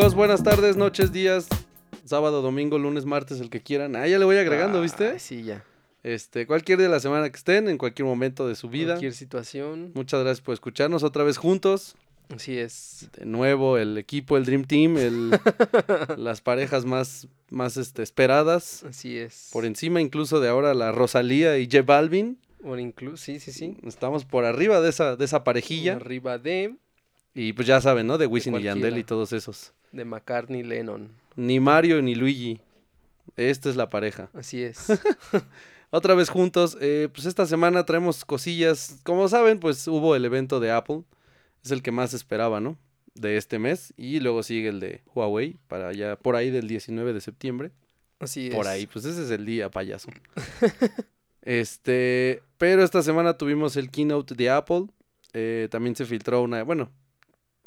amigos? Buenas tardes, noches, días, sábado, domingo, lunes, martes, el que quieran. Ah, ya le voy agregando, ¿viste? Ay, sí, ya. Este, cualquier día de la semana que estén, en cualquier momento de su vida. Cualquier situación. Muchas gracias por escucharnos otra vez juntos. Así es. De nuevo, el equipo, el Dream Team, el, las parejas más, más este, esperadas. Así es. Por encima incluso de ahora la Rosalía y J Balvin. Por incluso, sí, sí, sí. Estamos por arriba de esa, de esa parejilla. Arriba de, Y pues ya saben, ¿no? De Wisin y Yandel y todos esos. De McCartney Lennon. Ni Mario ni Luigi. Esta es la pareja. Así es. Otra vez juntos. eh, pues esta semana traemos cosillas. Como saben, pues hubo el evento de Apple. Es el que más esperaba, ¿no? De este mes. Y luego sigue el de Huawei. Para allá, por ahí del 19 de septiembre. Así es. Por ahí, pues ese es el día, payaso. este, pero esta semana tuvimos el keynote de Apple. eh, también se filtró una, bueno,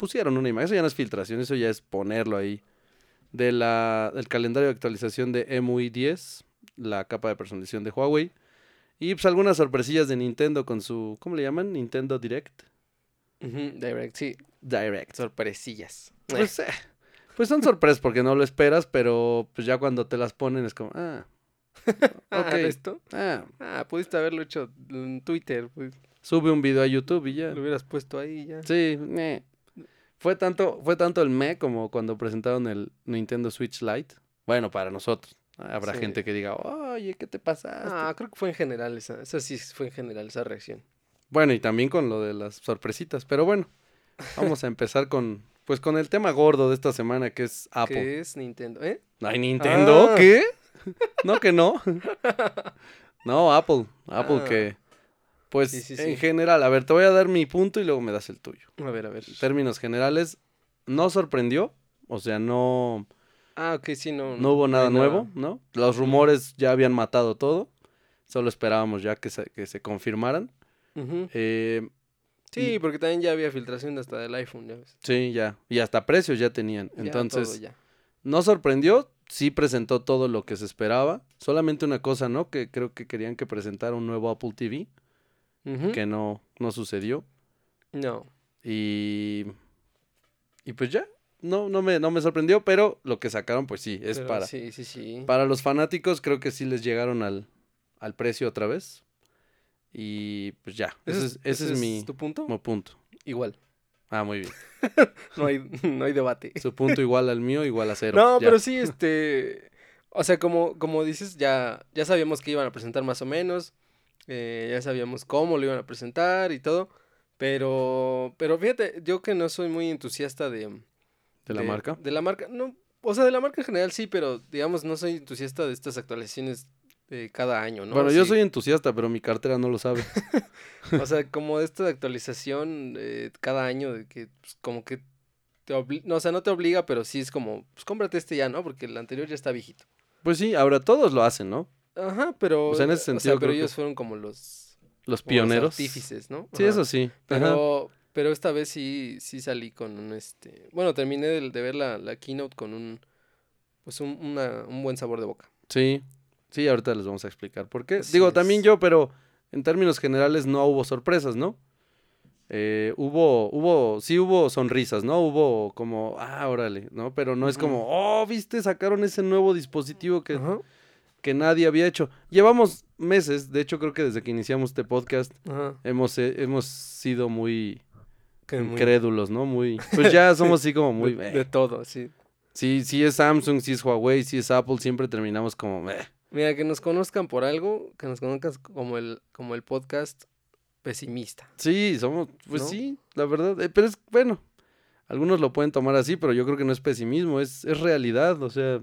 pusieron una imagen. Eso ya no es filtración, eso ya es ponerlo ahí. De la, del calendario de actualización de MUI 10, la capa de personalización de Huawei. Y pues algunas sorpresillas de Nintendo con su, ¿cómo le llaman? Nintendo Direct. Direct, sí. Direct. Sorpresillas. Pues, eh, pues son sorpresas porque no lo esperas, pero pues ya cuando te las ponen es como, ah, Ah, ok. ¿esto? ah, Ah, pudiste haberlo hecho en Twitter. Pues, sube un video a YouTube y ya. lo hubieras puesto ahí ya. Sí, meh. Fue tanto, fue tanto el me como cuando presentaron el Nintendo Switch Lite. Bueno, para nosotros. Habrá Sí. gente que diga, oye, ¿qué te pasaste? Ah, creo que fue en general esa. Esa sí fue en general esa reacción. Bueno, y también con lo de las sorpresitas. Pero bueno, vamos a empezar con, pues con el tema gordo de esta semana que es Apple. ¿Qué es Nintendo? ¿Eh? ¿Ay, Nintendo? Ah. ¿Qué? No, que no. No, Apple. Apple Ah. que, pues Sí, sí, en general, a ver, te voy a dar mi punto y luego me das el tuyo. A ver, a ver. En términos generales, no sorprendió. O sea, no, Ah, ok, sí, no. no hubo nada nuevo, ¿no? Los rumores ya habían matado todo. Solo esperábamos ya que se, que se confirmaran. Eh, Sí, porque también ya había filtración hasta del iPhone, ya ves. sí, ya. Y hasta precios ya tenían. Ya Entonces, todo ya. no sorprendió. Sí presentó todo lo que se esperaba. Solamente una cosa, ¿no? Que creo que querían que presentara un nuevo Apple TV. Que no, no sucedió. No. Y. Y pues ya. No, no me, no me sorprendió, pero lo que sacaron, pues sí, es pero para. Sí, sí, sí. Para los fanáticos, creo que sí les llegaron al, al precio otra vez. Y pues ya. Ese es, ese es mi tu punto? mi punto. Igual. Ah, muy bien. No hay, no hay debate. Su punto igual al mío, igual a cero. No, Ya. pero sí, este. O sea, como, como dices, ya, ya sabíamos que iban a presentar más o menos. Eh, ya sabíamos cómo lo iban a presentar y todo. Pero. Pero fíjate, yo que no soy muy entusiasta de. ¿De la marca? De la marca. No. O sea, de la marca en general sí, pero digamos, no soy entusiasta de estas actualizaciones de cada año, ¿no? Bueno, yo Sí. soy entusiasta, pero mi cartera no lo sabe. O sea, como de esta actualización eh, cada año, de que pues, como que te obliga, no, o sea, no te obliga, pero sí es como, pues cómprate este ya, ¿no? Porque el anterior ya está viejito. Pues sí, ahora todos lo hacen, ¿no? Ajá, pero, O sea, en ese o sea, sentido pero creo que- ellos fueron como los, Los como los pioneros. artífices, ¿no? Sí, Ajá. eso sí. Ajá. Pero, pero esta vez sí, sí salí con un, este, bueno, terminé de, de ver la, la keynote con un, pues un, una- un buen sabor de boca. Sí. Sí, ahorita les vamos a explicar por qué. Así Digo, también yo, pero en términos generales no hubo sorpresas, ¿no? Eh, hubo, hubo, sí hubo sonrisas, ¿no? Hubo como, ah, órale, ¿no? Pero no es como, oh, viste, sacaron ese nuevo dispositivo que, Ajá, que nadie había hecho. Llevamos meses, de hecho creo que desde que iniciamos este podcast ajá. hemos, eh, hemos sido muy que muy- incrédulos, ¿no? Muy, pues ya somos así como muy, de, eh. de todo, sí. Sí, si es Samsung, si es Huawei, si es Apple, siempre terminamos como, eh. Mira, que nos conozcan por algo, que nos conozcan como el, como el podcast pesimista. Sí, somos, pues ¿No? sí, la verdad. eh, pero es, bueno, algunos lo pueden tomar así, pero yo creo que no es pesimismo, es, es realidad. O sea,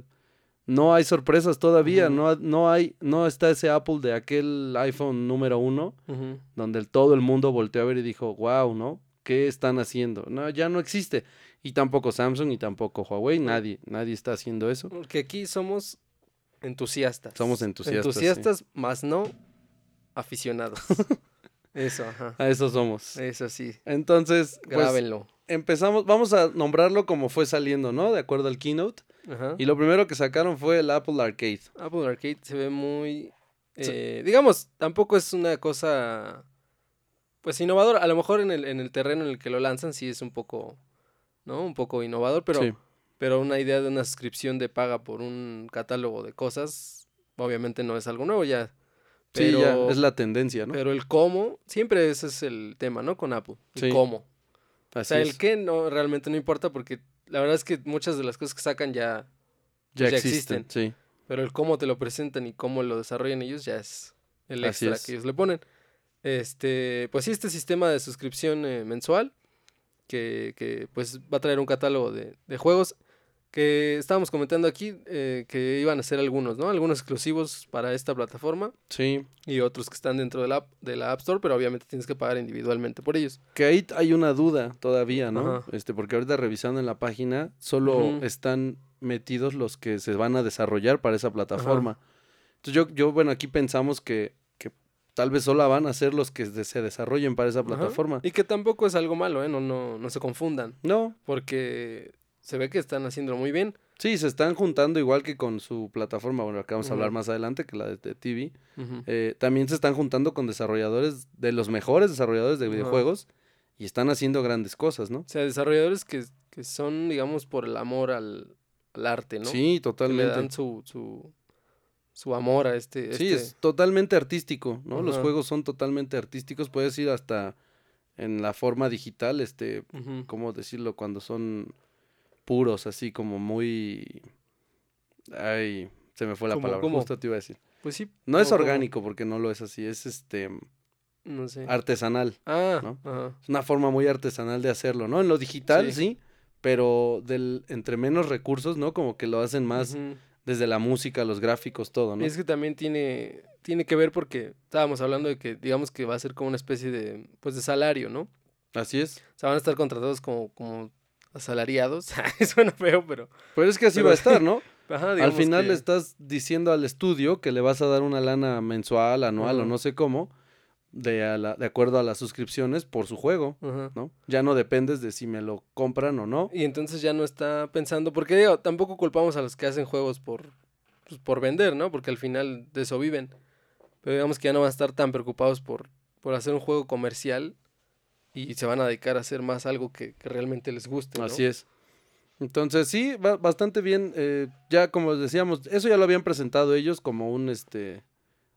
no hay sorpresas todavía, no, no hay, no está ese Apple de aquel iPhone número uno, donde el- todo el mundo volteó a ver y dijo, wow, ¿no? ¿Qué están haciendo? No, ya no existe. Y tampoco Samsung y tampoco Huawei, nadie, nadie está haciendo eso. Porque aquí somos entusiastas. Somos entusiastas, sí. Entusiastas, más no aficionados. Eso, ajá. A eso somos. Eso sí. Entonces, pues, Grábenlo. Empezamos, vamos a nombrarlo como fue saliendo, ¿no? De acuerdo al keynote. Ajá. Y lo primero que sacaron fue el Apple Arcade. Apple Arcade se ve muy... Sí. eh, digamos, tampoco es una cosa... Pues innovadora. A lo mejor en el, en el terreno en el que lo lanzan sí es un poco... ¿No? Un poco innovador, pero... Sí. pero una idea de una suscripción de paga por un catálogo de cosas, obviamente no es algo nuevo ya. Sí, ya, Pero- es la tendencia, ¿no? Pero el cómo, siempre ese es el tema, ¿no? Con Apple. El Sí, cómo. O sea, el qué no realmente no importa porque la verdad es que muchas de las cosas que sacan ya, ya, ya existen, sí. pero el cómo te lo presentan y cómo lo desarrollan ellos ya es el extra es. que ellos le ponen. Este, pues sí, este sistema de suscripción eh, mensual que, que, pues va a traer un catálogo de, de juegos que estábamos comentando aquí eh, que iban a ser algunos, ¿no? Algunos exclusivos para esta plataforma Sí, y otros que están dentro de la, app- de la App Store, pero obviamente tienes que pagar individualmente por ellos. que ahí hay una duda todavía, ¿no? Ajá. Este, porque ahorita revisando en la página, solo están metidos los que se van a desarrollar para esa plataforma. Entonces yo, yo, bueno, aquí pensamos que, que tal vez solo van a ser los que se desarrollen para esa Ajá. plataforma. Y que tampoco es algo malo, ¿eh? No, no, no se confundan, No, porque se ve que están haciéndolo muy bien. sí, se están juntando igual que con su plataforma, bueno, acá vamos a hablar más adelante, que la de, de TV. Eh, también se están juntando con desarrolladores, de los mejores desarrolladores de videojuegos, y están haciendo grandes cosas, ¿no? O sea, desarrolladores que, que son, digamos, por el amor al, al arte, ¿no? Sí, Que le totalmente. dan su, su, su amor a este... Sí, este- es totalmente artístico, ¿no? Los juegos son totalmente artísticos, puedes ir hasta en la forma digital, este. ¿cómo decirlo? Cuando son puros, así como muy... Ay, se me fue la ¿Cómo- palabra, cómo? justo te iba a decir. Pues sí. No es orgánico porque no lo es así, es este No sé. artesanal. ah, ¿no? ajá. Es una forma muy artesanal de hacerlo, ¿no? En lo digital, Sí. sí, pero del entre menos recursos, ¿no? Como que lo hacen más desde la música, los gráficos, todo, ¿no? Y es que también tiene, tiene que ver porque estábamos hablando de que, digamos que va a ser como una especie de, pues de salario, ¿no? Así es. O sea, van a estar contratados como, como asalariados. Suena feo, pero... Pero es que así Pero- va a estar, ¿no? Ajá, Al final que- le estás diciendo al estudio que le vas a dar una lana mensual, anual o no sé cómo, de, a la- de acuerdo a las suscripciones por su juego. ¿no? Ya no dependes de si me lo compran o no. Y entonces ya no está pensando, porque digo, tampoco culpamos a los que hacen juegos por, pues, por vender, ¿no? Porque al final de eso viven. Pero digamos que ya no van a estar tan preocupados por, por hacer un juego comercial y se van a dedicar a hacer más algo que, que realmente les guste. ¿no? Así es. Entonces, sí, va bastante bien. eh, ya como decíamos, eso ya lo habían presentado ellos como un, este,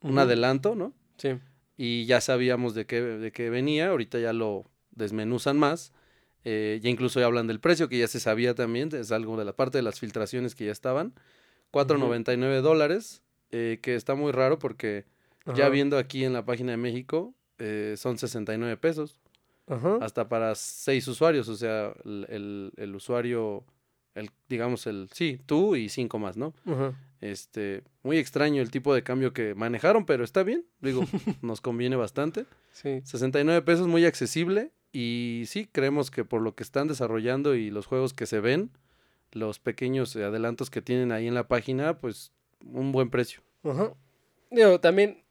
un adelanto, ¿no? Sí. y ya sabíamos de qué, de qué venía, ahorita ya lo desmenuzan más, eh, ya incluso ya hablan del precio, que ya se sabía también, es algo de la parte de las filtraciones que ya estaban, 4.99 dólares, eh, que está muy raro porque ya viendo aquí en la página de México, eh, son 69 pesos, Ajá. hasta para seis usuarios, o sea, el, el- el usuario, el, digamos, el, sí, tú y cinco más, ¿no? Ajá. Este, muy extraño el tipo de cambio que manejaron, pero está bien, digo, nos conviene bastante. Sí. 69 pesos, muy accesible. Y sí, creemos que por lo que están desarrollando y los juegos que se ven, los pequeños adelantos que tienen ahí en la página, pues un buen precio. Ajá. Digo, también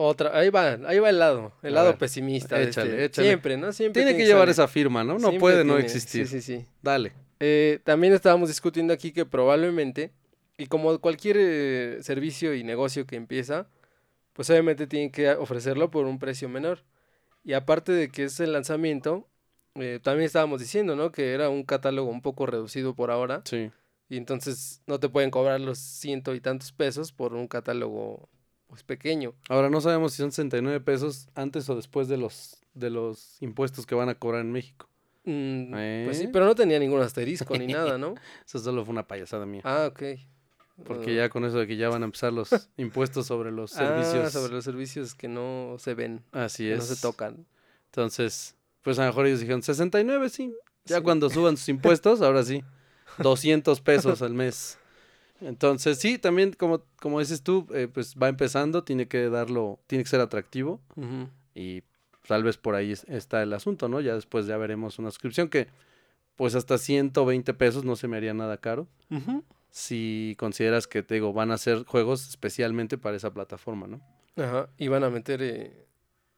otra, ahí va, ahí va el lado, el A lado ver, pesimista. échale, este. échale. Siempre, ¿no? Siempre Tiene que salir. llevar esa firma, ¿no? No Siempre puede no existir. Sí, sí, sí. Dale. Eh, también estábamos discutiendo aquí que probablemente, y como cualquier eh, servicio y negocio que empieza, pues obviamente tienen que ofrecerlo por un precio menor. Y aparte de que es el lanzamiento, eh, también estábamos diciendo, ¿no? Que era un catálogo un poco reducido por ahora. Sí. Y entonces no te pueden cobrar los ciento y tantos pesos por un catálogo pues pequeño. Ahora no sabemos si son 69 pesos antes o después de los, de los impuestos que van a cobrar en México. Mm, Pues sí, ¿Eh? pero no tenía ningún asterisco ni nada, ¿no? Eso solo fue una payasada mía. Ah, ok. Porque Ah. ya con eso de que ya van a empezar los impuestos sobre los Ah, servicios. sobre los servicios que no se ven, Así que es. no se tocan. Entonces, pues a lo mejor ellos dijeron 69, sí. Ya Sí. cuando suban sus impuestos, ahora sí. 200 pesos al mes. Entonces, sí, también como, como dices tú, eh, pues va empezando, tiene que darlo, tiene que ser atractivo y tal vez por ahí es- está el asunto, ¿no? Ya después ya veremos una suscripción que pues hasta 120 pesos no se me haría nada caro si consideras que, te digo, van a ser juegos especialmente para esa plataforma, ¿no? Ajá, y van a meter, eh,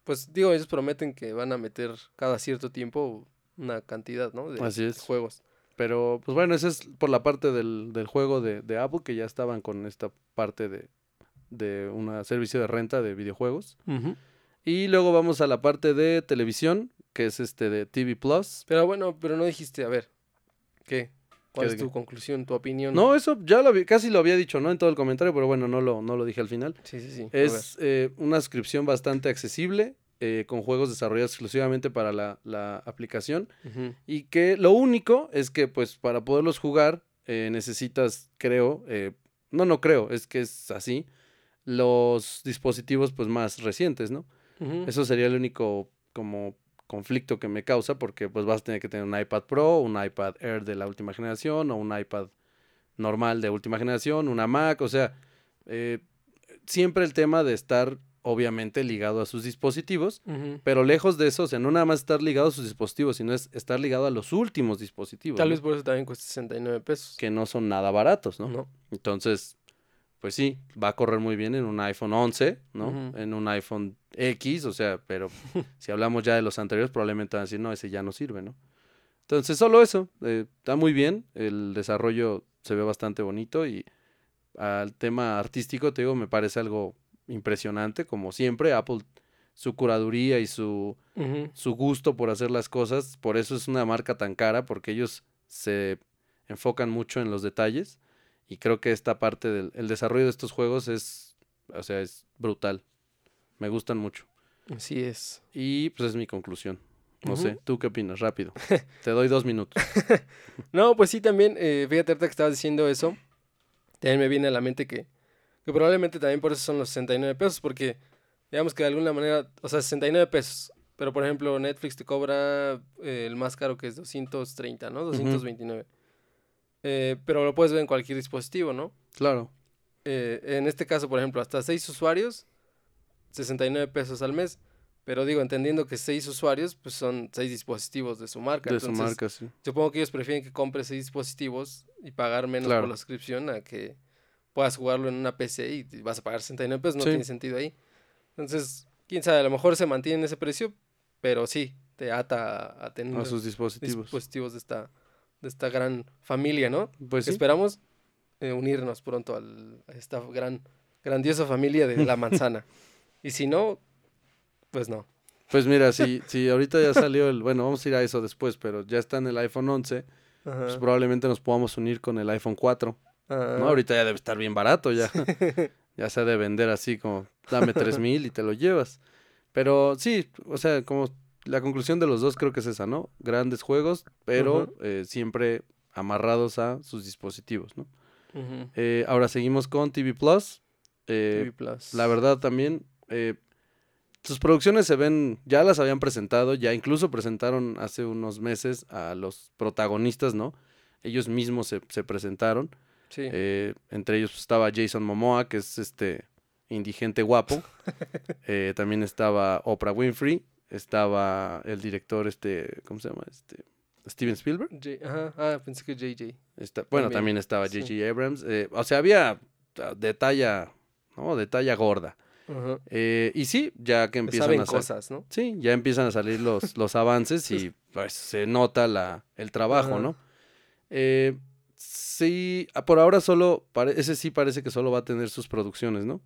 pues digo, ellos prometen que van a meter cada cierto tiempo una cantidad, ¿no? De Así es. juegos. Pero, pues bueno, ese es por la parte del, del juego de, de Apple, que ya estaban con esta parte de, de un servicio de renta de videojuegos. Y luego vamos a la parte de televisión, que es este de TV Plus. Pero bueno, pero no dijiste, a ver, ¿qué? ¿Cuál ¿Qué es tu conclusión, tu opinión? No, eso ya lo casi lo había dicho, ¿no? En todo el comentario, pero bueno, no lo, no lo dije al final. Sí, sí, sí. Es eh, una suscripción bastante accesible, eh, con juegos desarrollados exclusivamente para la, la aplicación. Y que lo único es que, pues, para poderlos jugar, eh, necesitas, creo, eh, no, no creo, es que es así, los dispositivos, pues, más recientes, ¿no? Eso sería el único, como, conflicto que me causa, porque, pues, vas a tener que tener un iPad Pro, un iPad Air de la última generación, o un iPad normal de última generación, una Mac, o sea, siempre el tema de estar, obviamente, ligado a sus dispositivos, pero lejos de eso, o sea, no nada más estar ligado a sus dispositivos, sino es estar ligado a los últimos dispositivos. Tal ¿no? vez por eso también cuesta 69 pesos. Que no son nada baratos, ¿no? ¿no? Entonces, pues sí, va a correr muy bien en un iPhone 11, ¿no? En un iPhone X, o sea, pero si hablamos ya de los anteriores, probablemente van a decir, no, ese ya no sirve, ¿no? Entonces, solo eso, eh, está muy bien, el desarrollo se ve bastante bonito y al tema artístico, te digo, me parece algo impresionante, como siempre, Apple, su curaduría y su, su gusto por hacer las cosas, por eso es una marca tan cara, porque ellos se enfocan mucho en los detalles y creo que esta parte del el desarrollo de estos juegos es, o sea, es brutal. Me gustan mucho. Así es. Y pues es mi conclusión. No sé, ¿tú qué opinas? Rápido. Te doy dos minutos. No, pues sí, también, eh, fíjate ahorita que estabas diciendo eso, también me viene a la mente que, que probablemente también por eso son los 69 pesos, porque digamos que de alguna manera, o sea, 69 pesos, pero por ejemplo Netflix te cobra eh, el más caro que es 230, ¿no? 229. Eh, pero lo puedes ver en cualquier dispositivo, ¿no? Claro. Eh, en este caso, por ejemplo, hasta 6 usuarios, 69 pesos al mes. Pero digo, entendiendo que 6 usuarios, pues son 6 dispositivos de su marca. De su marca, sí. Supongo que ellos prefieren que compres seis dispositivos y pagar menos Claro. por la suscripción a que puedas jugarlo en una PC y vas a pagar 69 pesos, no Sí. tiene sentido ahí. Entonces, quién sabe, a lo mejor se mantiene ese precio, pero sí, te ata a, a tener A sus dispositivos. dispositivos de esta, de esta gran familia, ¿no? Pues sí. Esperamos eh, unirnos pronto al- a esta gran, grandiosa familia de la manzana. y si no, pues no. Pues mira, si, si ahorita ya salió el, bueno, vamos a ir a eso después, pero ya está en el iPhone 11, Ajá. pues probablemente nos podamos unir con el iPhone 4. Ah, No, ahorita ya debe estar bien barato, ya. ya se ha de vender así como, dame tres mil y te lo llevas. Pero sí, o sea, como la conclusión de los dos creo que es esa, ¿no? Grandes juegos, pero eh, siempre amarrados a sus dispositivos, ¿no? Eh, ahora seguimos con TV Plus. Eh, TV Plus. la verdad también, eh, sus producciones se ven, ya las habían presentado, ya incluso presentaron hace unos meses a los protagonistas, ¿no? Ellos mismos se, se presentaron. Sí. Eh, entre ellos estaba Jason Momoa, que es este indigente guapo. Eh, también estaba Oprah Winfrey. Estaba el director, este, ¿cómo se llama? Este, Steven Spielberg. J- Ajá, ah, pensé que JJ. Está- bueno, También, también estaba sí. J.J. Abrams. eh, o sea, había ah, de talla, ¿no? De talla gorda. Eh, y sí, ya que empiezan Saben a salir. cosas, ¿no? Sí, ya empiezan a salir los, los avances y pues se nota la, el trabajo. ¿no? Eh, sí, ah, por ahora solo, ese sí parece que solo va a tener sus producciones, ¿no?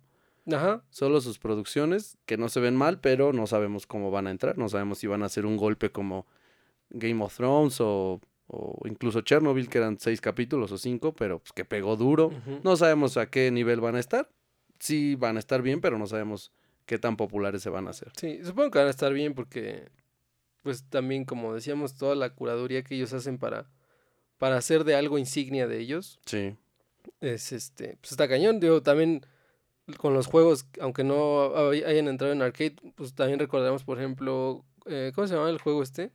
Ajá. Solo sus producciones, que no se ven mal, pero no sabemos cómo van a entrar, no sabemos si van a hacer un golpe como Game of Thrones o, o incluso Chernobyl, que eran seis capítulos o cinco, pero pues, que pegó duro. No sabemos a qué nivel van a estar. Sí van a estar bien, pero no sabemos qué tan populares se van a hacer. Sí, supongo que van a estar bien porque, pues también, como decíamos, toda la curaduría que ellos hacen para, para hacer de algo insignia de ellos, Sí. es este, pues está cañón. Digo, también con los juegos, aunque no hay- hayan entrado en arcade, pues también recordaremos, por ejemplo, eh, ¿cómo se llama el juego este?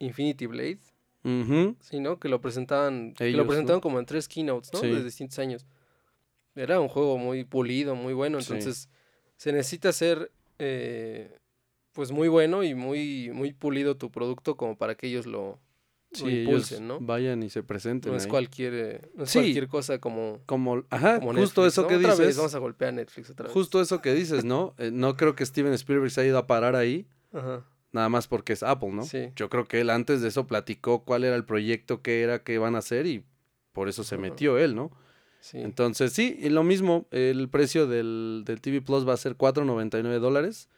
Infinity Blade, Ujú. sí, ¿no? Que lo presentaban, que lo ¿no? presentaron como en tres keynotes, ¿no? Sí. De distintos años. Era un juego muy pulido, muy bueno, Sí. entonces se necesita ser eh, pues muy bueno y muy muy pulido tu producto como para que ellos lo, lo Sí, ellos impulsen, ¿no? vayan y se presenten No es ahí. cualquier eh, no es Sí. cualquier cosa como, Como, ajá, como justo eso ¿no? que Otra vez, dices. vamos a golpear a Netflix otra vez. Justo eso que dices, ¿no? Eh, no creo que Steven Spielberg se haya ido a parar ahí, Ajá. nada más porque es Apple, ¿no? Sí. Yo creo que él antes de eso platicó cuál era el proyecto, qué era, qué van a hacer y por eso se Ajá. metió él, ¿no? Sí. Entonces, sí, y lo mismo, el precio del, del TV Plus va a ser 4.99 dólares.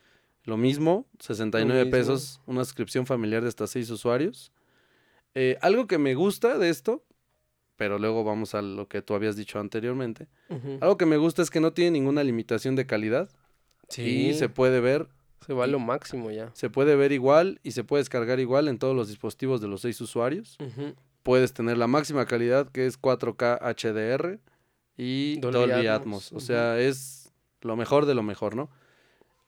Lo mismo, 69 mismo. pesos, una suscripción familiar de hasta 6 usuarios. Eh, algo que me gusta de esto pero luego vamos a lo que tú habías dicho anteriormente. Algo que me gusta es que no tiene ninguna limitación de calidad y se puede ver, se va a lo máximo ya. se puede ver igual y se puede descargar igual en todos los dispositivos de los seis usuarios. Puedes tener la máxima calidad que es 4K HDR y Dolby Dolby, Atmos, Atmos. O sea, es lo mejor de lo mejor, ¿no?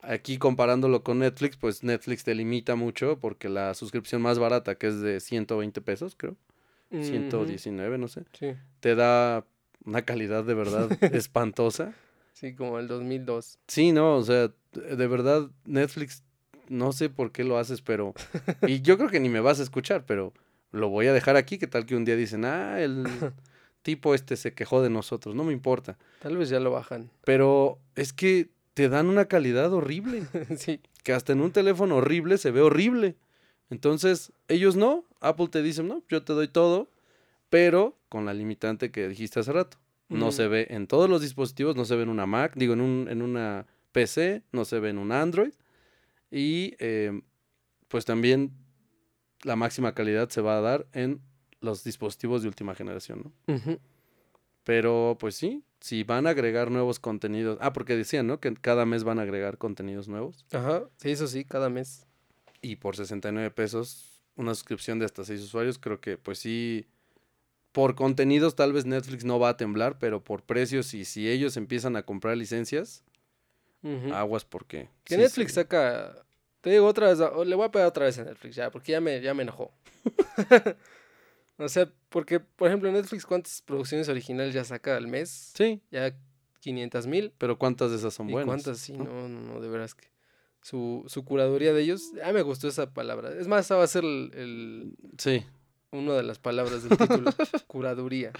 Aquí comparándolo con Netflix, pues Netflix te limita mucho porque la suscripción más barata, que es de 120 pesos, creo, Ujú. 119, no sé, Sí, te da una calidad de verdad espantosa. sí, como el 2002. Sí, no, o sea, de verdad Netflix, no sé por qué lo haces, pero... Y yo creo que ni me vas a escuchar, pero lo voy a dejar aquí, que tal que un día dicen, ah, el tipo este se quejó de nosotros, no me importa. Tal vez ya lo bajan. Pero es que te dan una calidad horrible, sí. que hasta en un teléfono horrible se ve horrible. Entonces, ellos no, Apple te dice, no, yo te doy todo, pero con la limitante que dijiste hace rato. No Ujú. se ve en todos los dispositivos, no se ve en una Mac, digo, en, un, en una PC, no se ve en un Android. Y eh, pues también la máxima calidad se va a dar en los dispositivos de última generación, ¿no? Pero pues sí, si van a agregar nuevos contenidos. Ah, porque decían, ¿no? Que cada mes van a agregar contenidos nuevos. Ajá, sí, eso sí, cada mes. Y por 69 pesos, una suscripción de hasta 6 usuarios, creo que pues sí. Por contenidos tal vez Netflix no va a temblar, pero por precios y si ellos empiezan a comprar licencias, Ujú. aguas porque... Que sí, Netflix sí. saca. Te digo otra vez, le voy a pegar otra vez a Netflix ya, porque ya me, ya me enojó. o sea, porque, por ejemplo, Netflix, ¿cuántas producciones originales ya saca al mes? Sí, Ya 500 mil. pero ¿cuántas de esas son ¿Y buenas? cuántas? Sí, ¿no? no, no, no, de veras que. Su, su curaduría de ellos. Ah, me gustó esa palabra. Es más, esa va a ser el, el- Sí, una de las palabras del título. curaduría.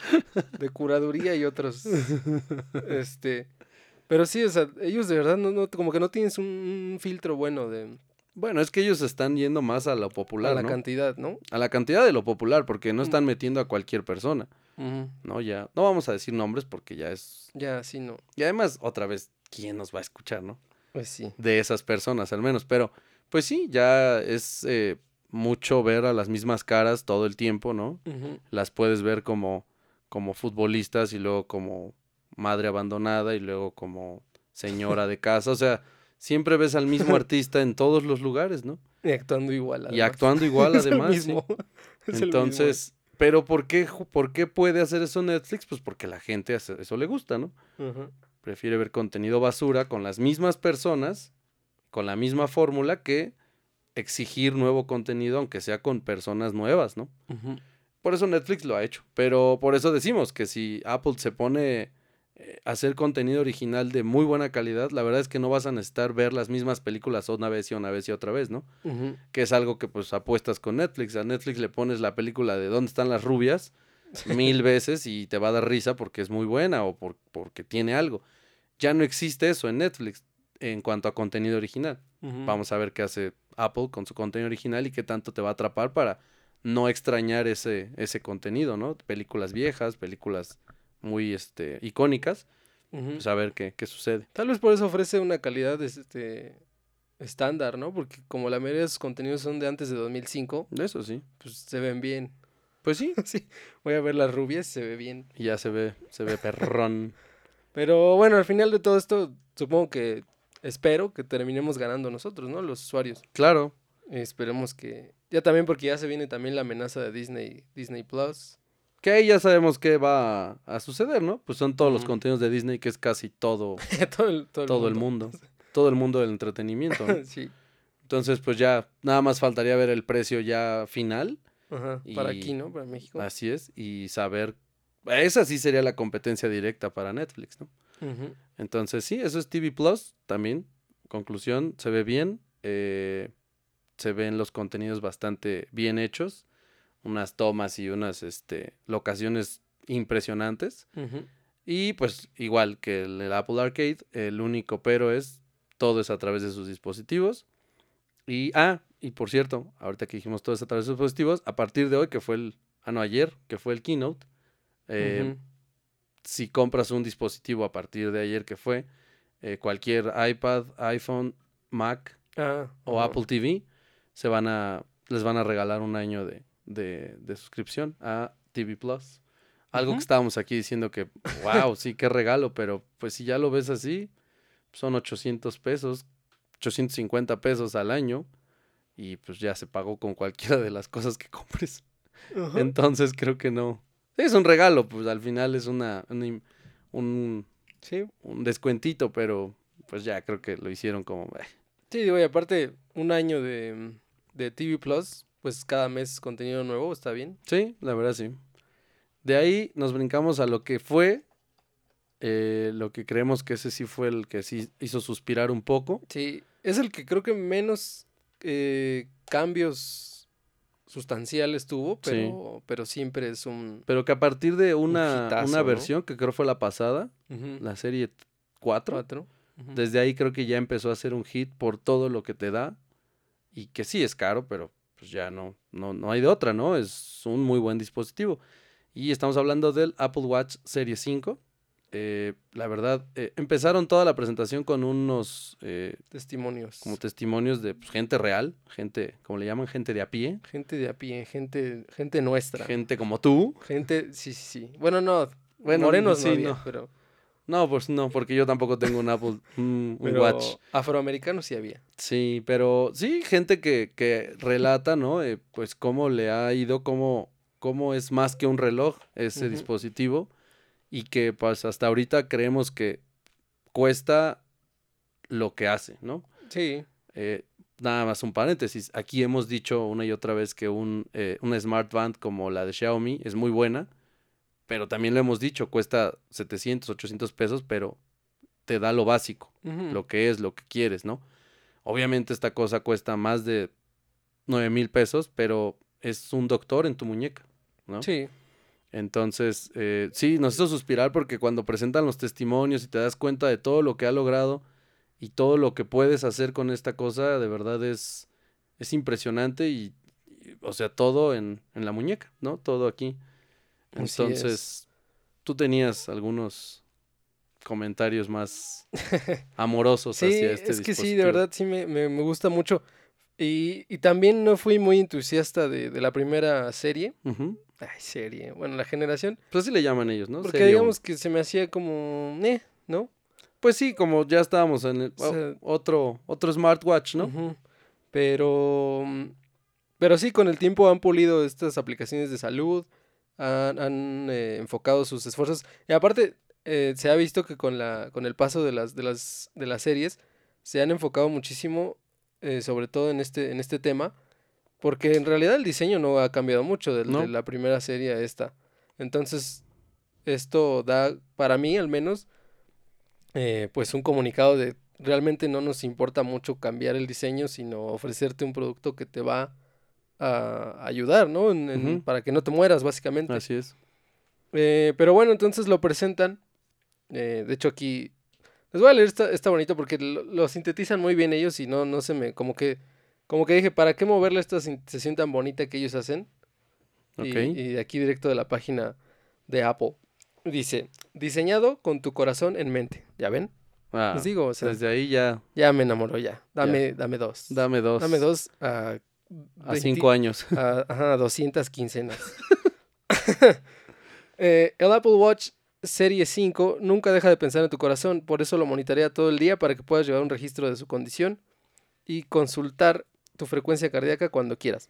De curaduría y otros. Este. Pero sí, o sea, ellos de verdad no, no, como que no tienes un, un filtro bueno de bueno, es que ellos están yendo más a lo popular, a la ¿no? cantidad, ¿no? A la cantidad de lo popular, porque no Mm. están metiendo a cualquier persona. ¿no? Ya, no vamos a decir nombres porque ya es... Ya, sí, no. Y además, otra vez, ¿quién nos va a escuchar, no? Pues sí. de esas personas al menos. Pero, pues sí, ya es eh, mucho ver a las mismas caras todo el tiempo, ¿no? Las puedes ver como, como futbolistas y luego como madre abandonada y luego como señora de casa. O sea, siempre ves al mismo artista en todos los lugares, ¿no? Y actuando igual. Y además. actuando igual Es el además. sí. el mismo. Entonces, pero ¿por qué, ¿por qué puede hacer eso Netflix? Pues porque la gente hace- eso le gusta, ¿no? Prefiere ver contenido basura con las mismas personas, con la misma fórmula, que exigir nuevo contenido, aunque sea con personas nuevas, ¿no? Por eso Netflix lo ha hecho. Pero por eso decimos que si Apple se pone eh, hacer contenido original de muy buena calidad, la verdad es que no vas a necesitar ver las mismas películas una vez y una vez y otra vez, ¿no? Que es algo que pues apuestas con Netflix. A Netflix le pones la película de ¿Dónde están las rubias? mil veces y te va a dar risa porque es muy buena o por- porque tiene algo. Ya no existe eso en Netflix en cuanto a contenido original. Vamos a ver qué hace Apple con su contenido original y qué tanto te va a atrapar para no extrañar ese, ese contenido, ¿no? Películas viejas, películas muy este, icónicas, pues a ver qué, qué sucede. Tal vez por eso ofrece una calidad este estándar, ¿no? Porque como la mayoría de sus contenidos son de antes de 2005, Eso sí. pues se ven bien. Pues sí, sí, voy a ver las rubias, se ve bien. y ya se ve, se ve perrón. Pero bueno, al final de todo esto, supongo que espero que terminemos ganando nosotros, ¿no? Los usuarios. claro, Esperemos que ya también porque ya se viene también la amenaza de Disney Disney Plus. Que ahí ya sabemos qué va a, suceder, ¿no? Pues son todos los contenidos de Disney, que es casi todo, todo el, todo el todo el mundo. Todo el mundo del entretenimiento, ¿no? sí. Entonces, pues ya nada más faltaría ver el precio ya final. Ajá, para aquí, ¿no? Para México. Así es. Y saber. Esa sí sería la competencia directa para Netflix, ¿no? Entonces, sí, eso es TV Plus también. Conclusión, se ve bien. eh, se ven los contenidos bastante bien hechos. Unas tomas y unas este, locaciones impresionantes. Y pues igual que el, Apple Arcade, el único pero es todo es a través de sus dispositivos. Y ah, y por cierto, ahorita que dijimos todo es a través de sus dispositivos, a partir de hoy que fue el ah no ayer, que fue el keynote, eh, si compras un dispositivo a partir de ayer que fue eh, cualquier iPad, iPhone, Mac Ah, o. Apple TV, se van a les van a regalar un año de, de, de suscripción a TV Plus. Algo que estábamos aquí diciendo que, wow, sí, qué regalo, pero pues si ya lo ves así, son 800 pesos, 850 pesos al año y pues ya se pagó con cualquiera de las cosas que compres. Entonces creo que no. Es un regalo, pues al final es una, un, Sí. un descuentito, pero pues ya creo que lo hicieron como... eh, Sí, digo, y aparte, un año de, de TV Plus, pues cada mes contenido nuevo, está bien. Sí, la verdad sí. De ahí nos brincamos a lo que fue, eh, lo que creemos que ese sí fue el que sí hizo suspirar un poco. Sí, es el que creo que menos eh, cambios sustanciales tuvo, Sí. pero, pero siempre es un... Pero que a partir de una, hitazo, una ¿no? versión, que creo fue la pasada, la serie 4, cuatro. Ujú. desde ahí creo que ya empezó a ser un hit por todo lo que te da. Y que sí es caro, pero pues ya no, no, no hay de otra, ¿no? Es un muy buen dispositivo. Y estamos hablando del Apple Watch Serie 5. Eh, la verdad, eh, empezaron toda la presentación con unos eh, Testimonios. como testimonios de pues, gente real, gente, como le llaman, gente de a pie, Gente de a pie, gente, gente nuestra. gente como tú. Gente, sí, sí, sí. Bueno, no, Bueno, morenos sí, no, había, no. pero, No, pues no, porque yo tampoco tengo un Apple, un, pero Watch. afroamericanos sí había. Sí, pero sí, gente que, que relata, ¿no? Eh, pues cómo le ha ido, cómo, cómo es más que un reloj ese dispositivo y que pues hasta ahorita creemos que cuesta lo que hace, ¿no? Sí, Eh, nada más un paréntesis. Aquí hemos dicho una y otra vez que un, eh, una Smart Band como la de Xiaomi es muy buena, pero también lo hemos dicho, cuesta 700, 800 pesos, pero te da lo básico, lo que es, lo que quieres, ¿no? Obviamente esta cosa cuesta más de 9 mil pesos, pero es un doctor en tu muñeca, ¿no? sí, Entonces, eh, sí, nos hizo suspirar porque cuando presentan los testimonios y te das cuenta de todo lo que ha logrado y todo lo que puedes hacer con esta cosa, de verdad es, es impresionante y, y, o sea, todo en, en la muñeca, ¿no? Todo aquí. Así es. Entonces, tú tenías algunos comentarios más amorosos Sí, hacia este es que sí, de verdad sí me, me- me gusta mucho. Y, y también no fui muy entusiasta de, de la primera serie. Ay, serie. Bueno, la generación. Pues así le llaman ellos, ¿no? Porque Serie digamos que se me hacía como... Eh, ¿no? Pues sí, como ya estábamos en el, O sea- otro, otro smartwatch, ¿no? Pero... Pero sí, con el tiempo han pulido estas aplicaciones de salud. Han, han, eh, enfocado sus esfuerzos. Y aparte, eh, se ha visto que con, la, con el paso de las, de, las, de las series, se han enfocado muchísimo, eh, sobre todo en este, en este tema, porque en realidad el diseño no ha cambiado mucho de, No. la primera serie a esta. Entonces, esto da, para mí al menos, eh, pues un comunicado de realmente no nos importa mucho cambiar el diseño, sino ofrecerte un producto que te va a ayudar, ¿no? En- en- Ujú. Para que no te mueras, básicamente. Así es. Eh, pero bueno, entonces lo presentan. eh, de hecho, aquí les voy a leer esta, esta bonito porque lo, lo sintetizan muy bien ellos y no, no se me. Como que, como que dije, ¿para qué moverle esta sintetización tan bonita que ellos hacen? Y- Ok. Y, de aquí directo de la página de Apple. Dice: Diseñado con tu corazón en mente. ¿Ya ven? Ah, Les digo, o sea, desde ahí ya, ya me enamoró, ya. Dame, dame dos. dame dos. Dame dos a. A 20 cinco años. a, ajá, 200 quincenas. Eh, el Apple Watch Serie 5 nunca deja de pensar en tu corazón, por eso lo monitorea todo el día para que puedas llevar un registro de su condición y consultar tu frecuencia cardíaca cuando quieras.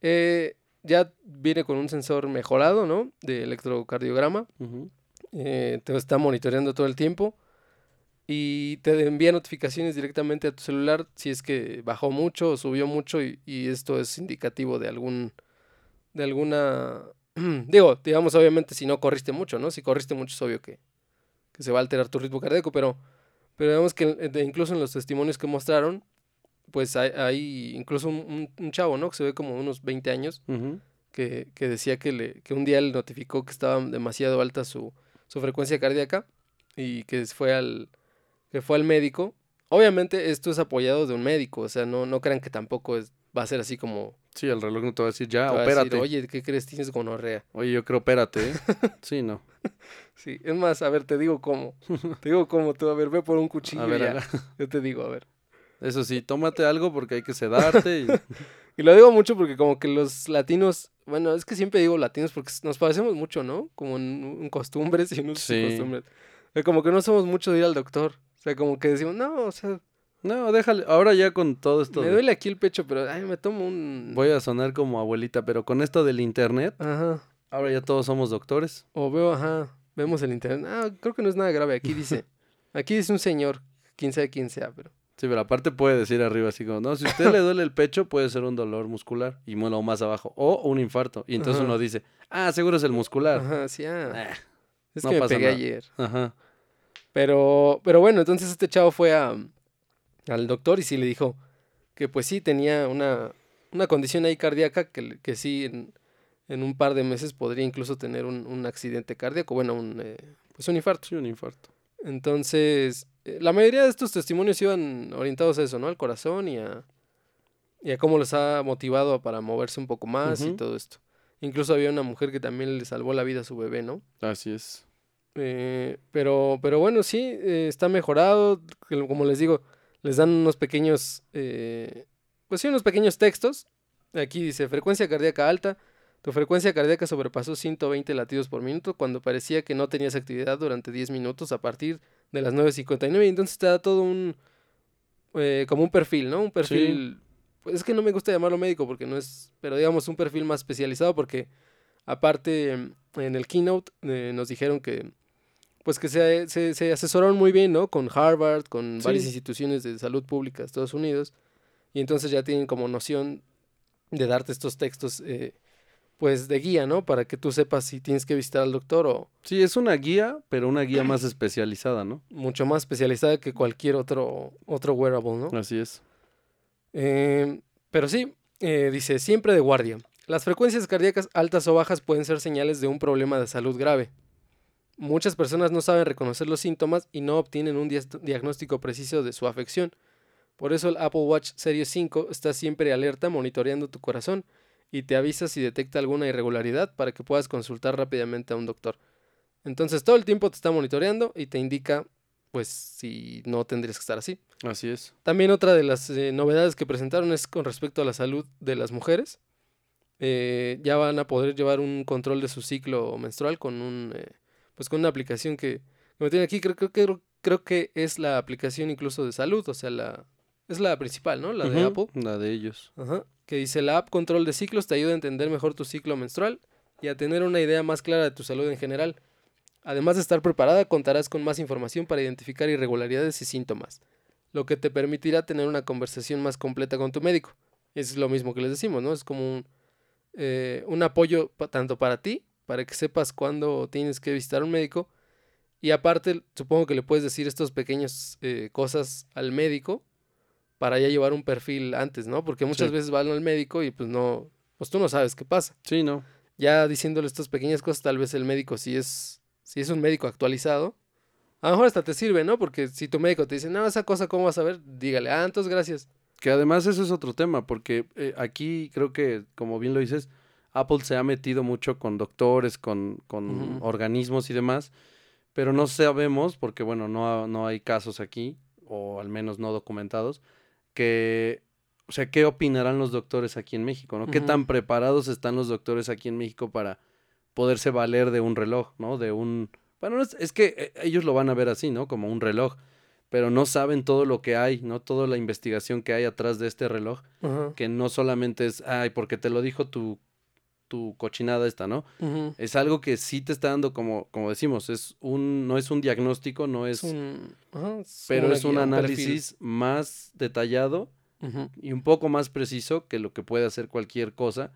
Eh, ya viene con un sensor mejorado, ¿no? De electrocardiograma. Eh, te está monitoreando todo el tiempo y te envía notificaciones directamente a tu celular si es que bajó mucho o subió mucho y, y esto es indicativo de algún de alguna digo digamos obviamente si no corriste mucho no si corriste mucho es obvio que, que se va a alterar tu ritmo cardíaco pero pero vemos que de- incluso en los testimonios que mostraron pues hay, hay incluso un, un- un chavo no que se ve como unos 20 años que, que decía que, le, que un día le notificó que estaba demasiado alta su, su frecuencia cardíaca y que fue al, que fue al médico. Obviamente esto es apoyado de un médico, o sea, no, no crean que tampoco es, va a ser así como... Sí, el reloj no te va a decir ya, te va a decir, opérate. Oye, ¿qué crees? Tienes gonorrea. Oye, yo creo opérate, ¿eh? Sí, no. Sí, es más, a ver, te digo cómo. te digo cómo, tú, a ver, ve por un cuchillo A ver, ya. haga- Yo te digo, a ver. Eso sí, tómate algo porque hay que sedarte. y- Y lo digo mucho porque como que los latinos, bueno, es que siempre digo latinos porque nos parecemos mucho, ¿no? Como en, en costumbres y en Sí. costumbres. Como que no somos mucho de ir al doctor. O sea, como que decimos, no, o sea, No, déjale. Ahora ya con todo esto. me de- duele aquí el pecho, pero ay, me tomo un... Voy a sonar como abuelita, pero con esto del internet, Ajá. ahora ya todos somos doctores. O veo, ajá, vemos el internet. Ah, creo que no es nada grave. Aquí dice, aquí dice un señor, quién sabe quién sea, pero... Sí, pero aparte puede decir arriba así como, no, si a usted le duele el pecho, puede ser un dolor muscular. Y bueno, más abajo. O un infarto. Y entonces Ajá. uno dice, ah, seguro es el muscular. Ajá, sí, ah. Ah, Es no que me pasa pegué nada. ayer. Ajá. Pero, pero bueno, entonces este chavo fue a, al doctor y sí le dijo que pues sí tenía una, una condición ahí cardíaca que, que sí en, en un par de meses podría incluso tener un, un accidente cardíaco, bueno, un, eh, pues un infarto. Sí, un infarto. Entonces, eh, la mayoría de estos testimonios iban orientados a eso, ¿no? Al corazón y a, y a cómo les ha motivado para moverse un poco más y todo esto. Incluso había una mujer que también le salvó la vida a su bebé, ¿no? Así es. Eh, pero, pero bueno, sí, eh, está mejorado. Como les digo, les dan unos pequeños, eh, pues sí, unos pequeños textos. Aquí dice, frecuencia cardíaca alta. Tu frecuencia cardíaca sobrepasó 120 latidos por minuto cuando parecía que no tenías actividad durante 10 minutos a partir de las 9.59. Y entonces te da todo un, eh, como un perfil, ¿no? Un perfil, pues es que no me gusta llamarlo médico porque no es, pero digamos un perfil más especializado porque aparte en el keynote eh, nos dijeron que pues que se, se, se asesoraron muy bien, ¿no? Con Harvard, con varias instituciones de salud pública de Estados Unidos y entonces ya tienen como noción de darte estos textos eh, pues de guía, ¿no? Para que tú sepas si tienes que visitar al doctor o Sí, es una guía, pero una guía más especializada, ¿no? mucho más especializada que cualquier otro, otro wearable, ¿no? Así es. Eh, pero sí, eh, dice, siempre de guardia. Las frecuencias cardíacas altas o bajas pueden ser señales de un problema de salud grave. Muchas personas no saben reconocer los síntomas y no obtienen un diagnóstico preciso de su afección. Por eso el Apple Watch Series 5 está siempre alerta monitoreando tu corazón y te avisa si detecta alguna irregularidad para que puedas consultar rápidamente a un doctor. Entonces todo el tiempo te está monitoreando y te indica pues si no tendrías que estar así. Así es. También otra de las eh, novedades que presentaron es con respecto a la salud de las mujeres. Eh, ya van a poder llevar un control de su ciclo menstrual con un eh, pues con una aplicación que, me tiene aquí. Creo, creo, creo, creo que es la aplicación incluso de salud, o sea, la es la principal, ¿no? La de Apple. La de ellos. Ajá, que dice la app control de ciclos te ayuda a entender mejor tu ciclo menstrual y a tener una idea más clara de tu salud en general. Además de estar preparada, contarás con más información para identificar irregularidades y síntomas, lo que te permitirá tener una conversación más completa con tu médico. Es lo mismo que les decimos, ¿no? Es como un, eh, un apoyo tanto para ti, para que sepas cuándo tienes que visitar a un médico, y aparte supongo que le puedes decir estas pequeñas eh, cosas al médico para ya llevar un perfil antes, ¿no? Porque muchas Sí. veces van al médico y pues no, pues tú no sabes qué pasa. Sí, ¿no? Ya diciéndole estas pequeñas cosas, tal vez el médico si es, si es un médico actualizado, a lo mejor hasta te sirve, ¿no? Porque si tu médico te dice, no, esa cosa, ¿cómo vas a ver? Dígale, ah, entonces gracias. Que además eso es otro tema, porque eh, aquí creo que, como bien lo dices, Apple se ha metido mucho con doctores, con, con organismos y demás, pero no sabemos, porque bueno, no, no hay casos aquí, o al menos no documentados, que, o sea, ¿qué opinarán los doctores aquí en México, no? ¿Qué tan preparados están los doctores aquí en México para poderse valer de un reloj, ¿no? De un... Bueno, no es, es que eh, ellos lo van a ver así, ¿no? Como un reloj, pero no saben todo lo que hay, ¿no? Toda la investigación que hay atrás de este reloj que no solamente es, ay, porque te lo dijo tu, tu cochinada esta, ¿no? Es algo que sí te está dando, como, como decimos, es un, no es un diagnóstico, no es, pero es un perfil. análisis más detallado y un poco más preciso que lo que puede hacer cualquier cosa.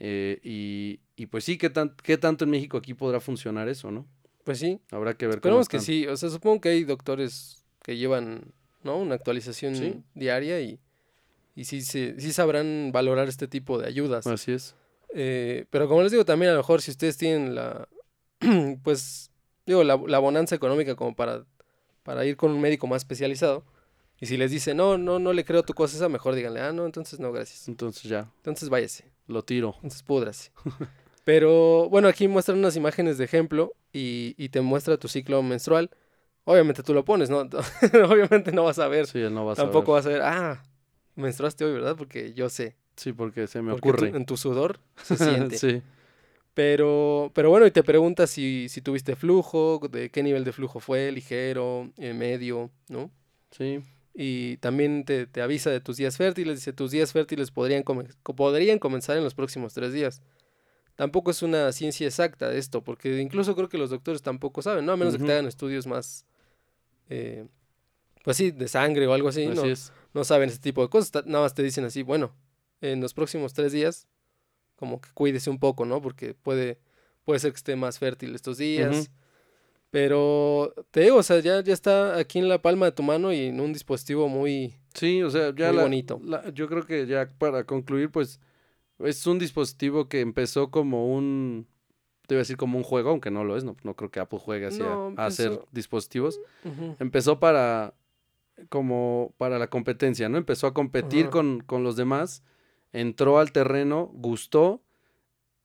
eh, y, y pues sí, ¿qué, tan, ¿qué tanto en México aquí podrá funcionar eso, no? Pues sí, Habrá que ver cómo esperemos que están. sí. O sea, supongo que hay doctores que llevan, ¿no? Una actualización Sí. diaria y, y sí, se- sí sabrán valorar este tipo de ayudas. Así es. Eh, pero como les digo, también a lo mejor si ustedes tienen la, pues, digo, la, la bonanza económica como para, para ir con un médico más especializado, y si les dice, no, no, no le creo tu cosa esa, mejor díganle, ah, no, entonces no, gracias. Entonces ya, Entonces váyase, lo tiro. entonces púdrase. Pero bueno, aquí muestran unas imágenes de ejemplo y, y te muestra tu ciclo menstrual. Obviamente tú lo pones, ¿no? Obviamente no vas a ver, Sí, no va a tampoco saber. vas a ver, ah, menstruaste hoy, ¿verdad? Porque yo sé. Sí, porque se me porque tu- ocurre. en tu sudor se siente. sí. Pero, pero bueno, y te pregunta si, si tuviste flujo, de qué nivel de flujo fue, ligero, eh, medio, ¿no? Sí. Y también te, te avisa de tus días fértiles, dice tus días fértiles podrían, come- co- podrían comenzar en los próximos tres días. Tampoco es una ciencia exacta esto, porque incluso creo que los doctores tampoco saben, ¿no? A menos que te hagan estudios más, eh, pues sí, de sangre o algo así, Así no, es. no saben ese tipo de cosas, nada más te dicen así, bueno, en los próximos tres días, como que cuídese un poco, ¿no? Porque puede, puede ser que esté más fértil estos días. Pero te digo, o sea, ya, ya está aquí en la palma de tu mano y en un dispositivo muy... Sí, o sea, ya Muy la- bonito. la- yo creo que ya para concluir, pues es un dispositivo que empezó como un, te iba a decir como un juego, aunque no lo es, no, no creo que Apple juegue así a- No, a, hacer dispositivos. Empezó para como para la competencia, ¿no? Empezó a competir con, con los demás, entró al terreno, gustó,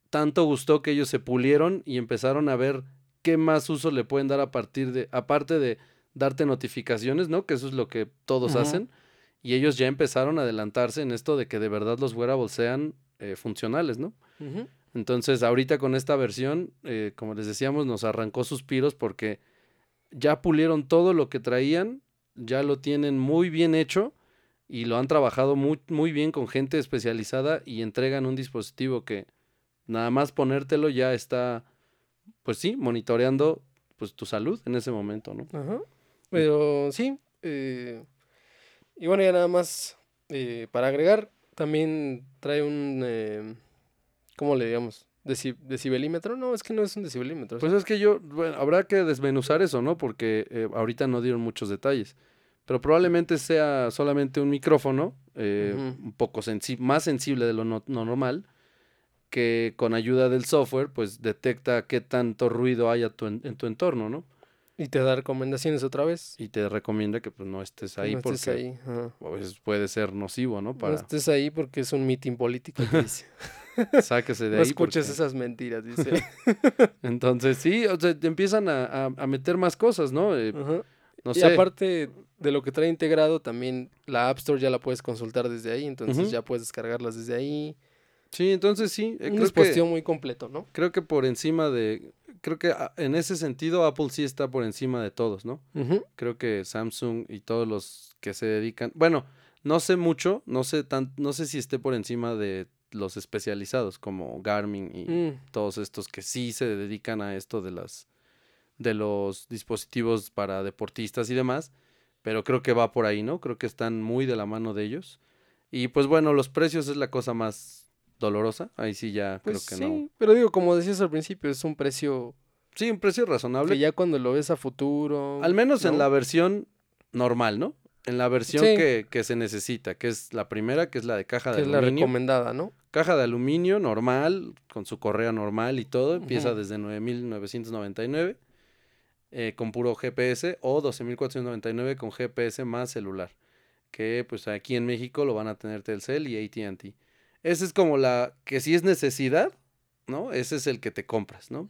tanto gustó que ellos se pulieron y empezaron a ver qué más uso le pueden dar a partir de, aparte de darte notificaciones, ¿no? Que eso es lo que todos hacen. Y ellos ya empezaron a adelantarse en esto de que de verdad los wearables sean eh, funcionales, ¿no? Entonces, ahorita con esta versión, eh, como les decíamos, nos arrancó suspiros porque ya pulieron todo lo que traían, ya lo tienen muy bien hecho y lo han trabajado muy, muy bien con gente especializada y entregan un dispositivo que nada más ponértelo ya está, pues sí, monitoreando pues tu salud en ese momento, ¿no? Ajá. Pero sí. eh, y bueno, ya nada más eh, para agregar, también trae un... eh, ¿Cómo le digamos? Deci- ¿Decibelímetro? No, es que no es un decibelímetro. Pues es que yo, bueno, habrá que desmenuzar eso, ¿no? Porque eh, ahorita no dieron muchos detalles. Pero probablemente sea solamente un micrófono, eh, Ujú. un poco sensi- más sensible de lo no- no normal, que con ayuda del software, pues detecta qué tanto ruido hay a tu en, en tu entorno, ¿no? Y te da recomendaciones otra vez. Y te recomienda que pues no estés ahí no porque estés ahí. a veces puede ser nocivo, ¿no? No Para estés ahí porque es un meeting político. que dice. sáquese de no ahí. escuches porque- esas mentiras, dice. Entonces, sí, o sea, te empiezan a, a- a meter más cosas, ¿no? Eh, no y sé. aparte de lo que trae integrado, también la App Store ya la puedes consultar desde ahí, entonces ya puedes descargarlas desde ahí. Sí, entonces sí. eh, dispositivo muy completo, ¿no? creo que por encima de, creo que ah, en ese sentido Apple sí está por encima de todos, ¿no? Creo que Samsung y todos los que se dedican, bueno, no sé mucho, no sé tan, no sé si esté por encima de los especializados como Garmin y Mm, todos estos que sí se dedican a esto de las de los dispositivos para deportistas y demás, pero creo que va por ahí, ¿no? Creo que están muy de la mano de ellos. Y pues bueno, los precios es la cosa más dolorosa, ahí sí ya Pues creo que sí, no. pero digo, como decías al principio, es un precio Sí, un precio razonable. que ya cuando lo ves a futuro. Al menos en la versión normal, ¿no? En la versión Sí. que, que se necesita, que es la primera, que es la de caja de que es la aluminio. recomendada, ¿no? caja de aluminio normal, con su correa normal y todo. Empieza Ujú. desde 9.999 eh, con puro GPS o 12.499 con GPS más celular. Que pues aquí en México lo van a tener Telcel y ATT. Ese es como la que si es necesidad, ¿no? Ese es el que te compras, ¿no?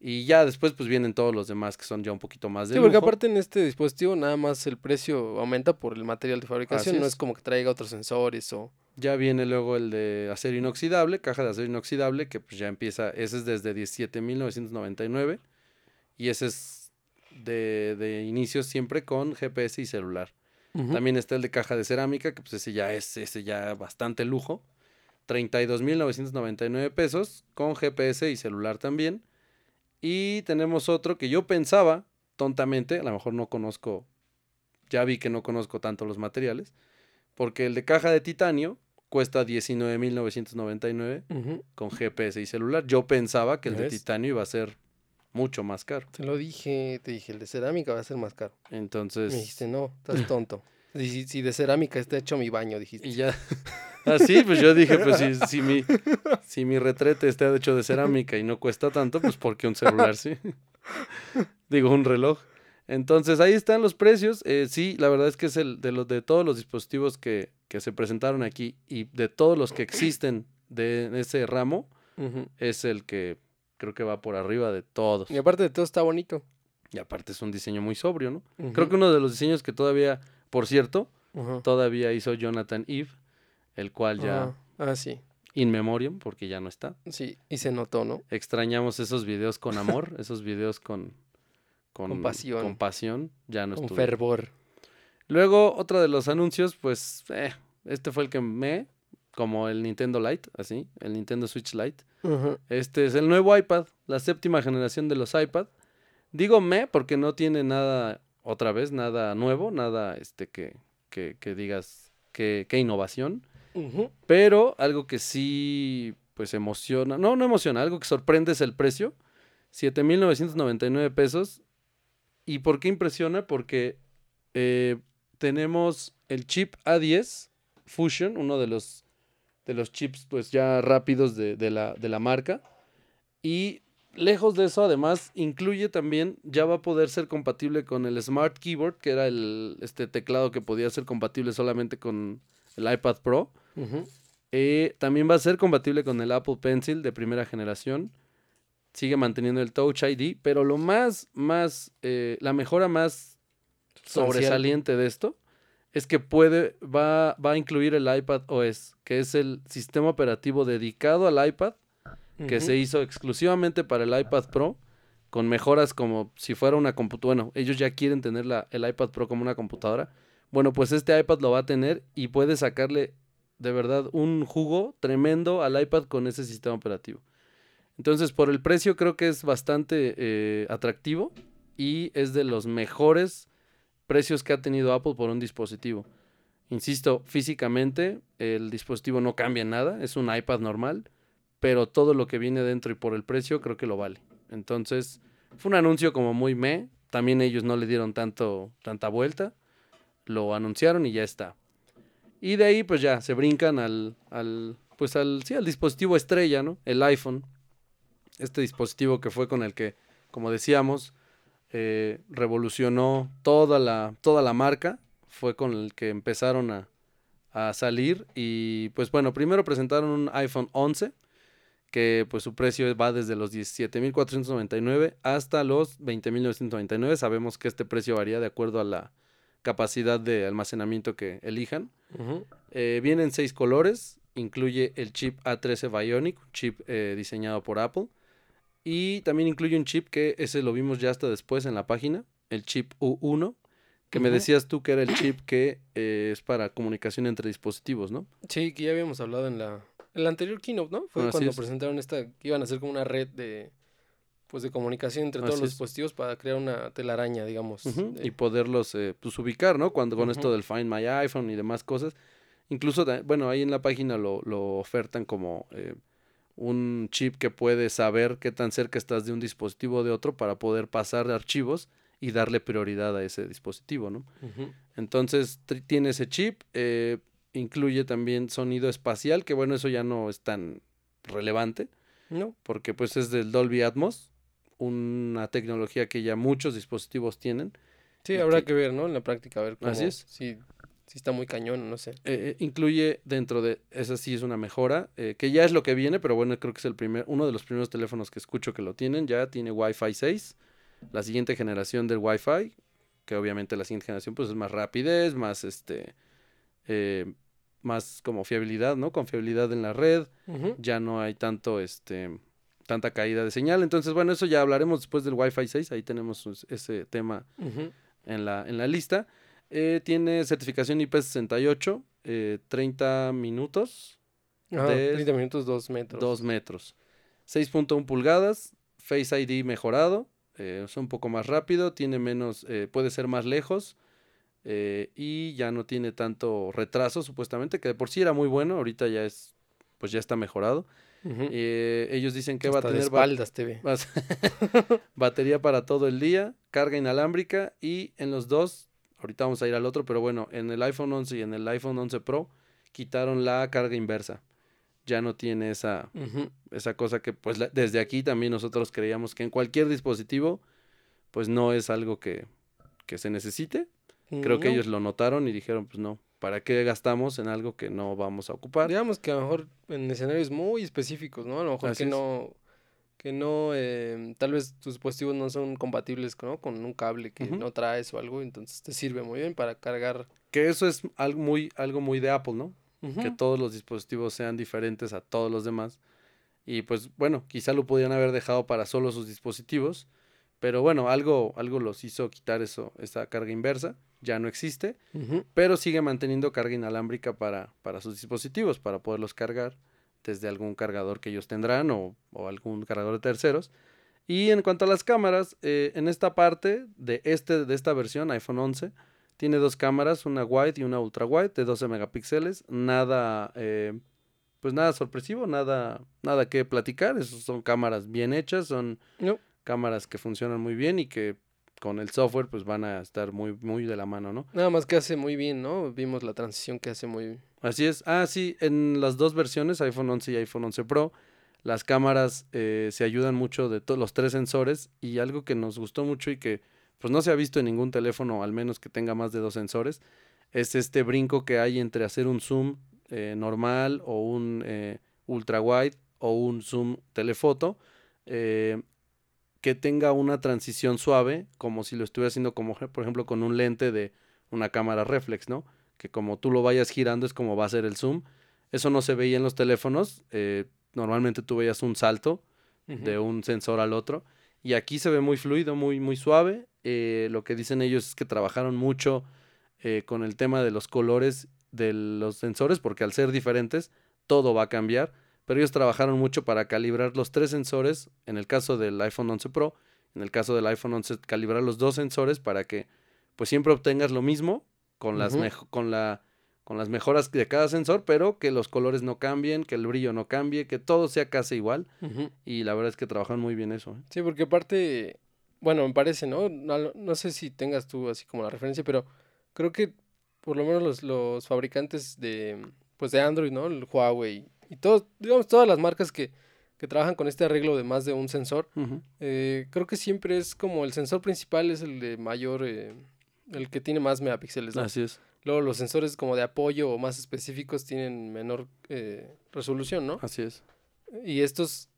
Y ya después pues vienen todos los demás que son ya un poquito más de Sí, porque aparte en este dispositivo nada más el precio aumenta por el material de fabricación, no es. es como que traiga otros sensores o... Ya viene luego el de acero inoxidable, caja de acero inoxidable, que pues ya empieza, ese es desde 17.999 y ese es de, de inicio siempre con GPS y celular. También está el de caja de cerámica, que pues ese ya es ese ya bastante lujo. 32.999 pesos con GPS y celular también. Y tenemos otro que yo pensaba, tontamente, a lo mejor no conozco, ya vi que no conozco tanto los materiales, porque el de caja de titanio cuesta 19.999 Ujú. con GPS y celular. Yo pensaba que el de titanio iba a ser mucho más caro. Te lo dije, te dije, el de cerámica va a ser más caro. Entonces... Me dijiste, no, estás tonto. Si, si de cerámica está hecho mi baño, dijiste. Y ya. Así, pues yo dije, pues si, si, mi, si mi retrete está hecho de cerámica y no cuesta tanto, pues porque un celular sí. Digo, un reloj. Entonces ahí están los precios. Eh, sí, la verdad es que es el de los de todos los dispositivos que, que se presentaron aquí y de todos los que existen de ese ramo, es el que creo que va por arriba de todos. Y aparte de todo está bonito. Y aparte es un diseño muy sobrio, ¿no? Creo que uno de los diseños que todavía, por cierto, todavía hizo Jonathan Eve, el cual ya. Ah, sí. In memoriam, porque ya no está. Sí, y se notó, ¿no? Extrañamos esos videos con amor, esos videos con, con, Con pasión. con pasión, ya no Con fervor. Luego, otro de los anuncios, pues, eh, este fue el que me, como el Nintendo Lite, así, el Nintendo Switch Lite. Este es el nuevo iPad, la séptima generación de los iPad. Digo me porque no tiene nada, otra vez, nada nuevo, nada este que, que, que digas que, que innovación. Pero algo que sí, pues emociona, no, no emociona, algo que sorprende es el precio. 7.999 pesos. ¿Y por qué impresiona? Porque eh, tenemos el chip A10 Fusion, uno de los, de los chips pues ya rápidos de, de la, de la marca. Y lejos de eso, además, incluye también, ya va a poder ser compatible con el Smart Keyboard, que era el este teclado que podía ser compatible solamente con el iPad Pro. Eh, también va a ser compatible con el Apple Pencil de primera generación. Sigue manteniendo el Touch ID, pero lo más, más, eh, la mejora más sobresaliente de esto es que puede, va, va a incluir el iPad OS, que es el sistema operativo dedicado al iPad, que se hizo exclusivamente para el iPad Pro, con mejoras como si fuera una computadora. Bueno, ellos ya quieren tener la, el iPad Pro como una computadora. Bueno, pues este iPad lo va a tener y puede sacarle de verdad un jugo tremendo al iPad con ese sistema operativo. Entonces, por el precio creo que es bastante eh, atractivo y es de los mejores precios que ha tenido Apple por un dispositivo. Insisto, físicamente el dispositivo no cambia nada, es un iPad normal, pero todo lo que viene dentro y por el precio creo que lo vale. Entonces, fue un anuncio como muy me, también ellos no le dieron tanto tanta vuelta, lo anunciaron y ya está. Y de ahí pues ya se brincan al, al pues al sí, al dispositivo estrella, ¿no? El iPhone. Este dispositivo que fue con el que, como decíamos, eh, revolucionó toda la, toda la marca. Fue con el que empezaron a, a salir. Y pues bueno, primero presentaron un iPhone 11, que pues su precio va desde los 17.499 hasta los 20.999. Sabemos que este precio varía de acuerdo a la capacidad de almacenamiento que elijan. Ujú. Eh, viene en seis colores, incluye el chip A13 Bionic, un chip eh, diseñado por Apple. Y también incluye un chip que ese lo vimos ya hasta después en la página, el chip U1, que me decías tú que era el chip que eh, es para comunicación entre dispositivos, ¿no? Sí, que ya habíamos hablado en la, en la anterior keynote, ¿no? Fue cuando es. presentaron esta, que iban a hacer como una red de, pues de comunicación entre todos Así los es. dispositivos para crear una telaraña, digamos. De- Y poderlos eh, pues, ubicar, ¿no? Cuando con esto del Find My iPhone y demás cosas. Incluso, bueno, ahí en la página lo, lo ofertan como eh, un chip que puede saber qué tan cerca estás de un dispositivo o de otro para poder pasar archivos y darle prioridad a ese dispositivo, ¿no? Entonces tiene ese chip, eh, incluye también sonido espacial, que bueno, eso ya no es tan relevante No, porque pues es del Dolby Atmos, una tecnología que ya muchos dispositivos tienen. sí, habrá que- que ver, ¿no? En la práctica, a ver cómo, Así es. Si, si está muy cañón, no sé. Eh, eh, incluye dentro de, esa sí es una mejora, eh, que ya es lo que viene, pero bueno, creo que es el primer, uno de los primeros teléfonos que escucho que lo tienen, ya tiene Wi-Fi 6, la siguiente generación del Wi-Fi, que obviamente la siguiente generación pues es más rapidez, más este, eh, más como fiabilidad, ¿no? Confiabilidad en la red, ya no hay tanto este tanta caída de señal. Entonces, bueno, eso ya hablaremos después del Wi-Fi 6, ahí tenemos us- ese tema en la, en la lista. Eh, tiene certificación IP68, eh, 30 minutos, de 30 minutos, 2 metros. 2 metros. 6.1 pulgadas, Face ID mejorado, eh, es un poco más rápido, tiene menos, eh, puede ser más lejos y ya no tiene tanto retraso supuestamente, que de por sí era muy bueno, ahorita ya es, pues ya está mejorado. Eh, ellos dicen que va a Hasta de tener espaldas. Vas- batería para todo el día, carga inalámbrica y en los dos, ahorita vamos a ir al otro, pero bueno, en el iPhone 11 y en el iPhone 11 Pro quitaron la carga inversa. Ya no tiene esa, esa cosa que pues la- desde aquí también nosotros creíamos que en cualquier dispositivo pues no es algo que, que se necesite. Creo que ellos lo notaron y dijeron pues no, ¿para qué gastamos en algo que no vamos a ocupar? Digamos que a lo mejor en escenarios muy específicos, ¿no? A lo mejor Así que es. no, que no, eh, tal vez tus dispositivos no son compatibles ¿no? con un cable que no traes o algo, entonces te sirve muy bien para cargar. Que eso es algo muy, algo muy de Apple, ¿no? que todos los dispositivos sean diferentes a todos los demás. Y pues bueno, quizá lo podían haber dejado para solo sus dispositivos, pero bueno, algo, algo los hizo quitar eso, esa carga inversa, ya no existe, pero sigue manteniendo carga inalámbrica para, para sus dispositivos, para poderlos cargar desde algún cargador que ellos tendrán o, o algún cargador de terceros. Y en cuanto a las cámaras, eh, en esta parte de, este, de esta versión, iPhone 11, tiene dos cámaras, una wide y una ultra wide de 12 megapíxeles. Nada, eh, pues nada sorpresivo, nada, nada que platicar. Esas son cámaras bien hechas, son cámaras que funcionan muy bien y que con el software pues van a estar muy, muy de la mano, ¿no? Nada más que hace muy bien, ¿no? Vimos la transición que hace muy bien. Así es. Ah, sí, en las dos versiones, iPhone 11 y iPhone 11 Pro, las cámaras eh, se ayudan mucho de los tres sensores y algo que nos gustó mucho y que pues no se ha visto en ningún teléfono, al menos que tenga más de dos sensores, es este brinco que hay entre hacer un zoom eh, normal o un eh, ultra wide o un zoom telefoto que tenga una transición suave, como si lo estuviera haciendo como por ejemplo con un lente de una cámara reflex, ¿no? Que como tú lo vayas girando es como va a ser el zoom. Eso no se veía en los teléfonos normalmente tú veías un salto de un sensor al otro. Y aquí se ve muy fluido, muy, muy suave. Eh, lo que dicen ellos es que trabajaron mucho eh, con el tema de los colores de los sensores, porque al ser diferentes, todo va a cambiar. Pero ellos trabajaron mucho para calibrar los tres sensores, en el caso del iPhone 11 Pro, en el caso del iPhone 11, calibrar los dos sensores para que pues siempre obtengas lo mismo con, las con la con las mejoras de cada sensor, pero que los colores no cambien, que el brillo no cambie, que todo sea casi igual. Y la verdad es que trabajan muy bien eso. ¿eh? Sí, porque aparte, bueno, me parece, ¿no? ¿no? sé si tengas tú así como la referencia, pero creo que por lo menos los, los fabricantes de, pues de Android, ¿no? El Huawei y todos, digamos, todas las marcas que, que trabajan con este arreglo de más de un sensor, eh, creo que siempre es como el sensor principal es el de mayor, eh, el que tiene más megapíxeles, ¿no? Así es. Luego los sensores como de apoyo o más específicos tienen menor eh, resolución, ¿no? Así es. Y estos,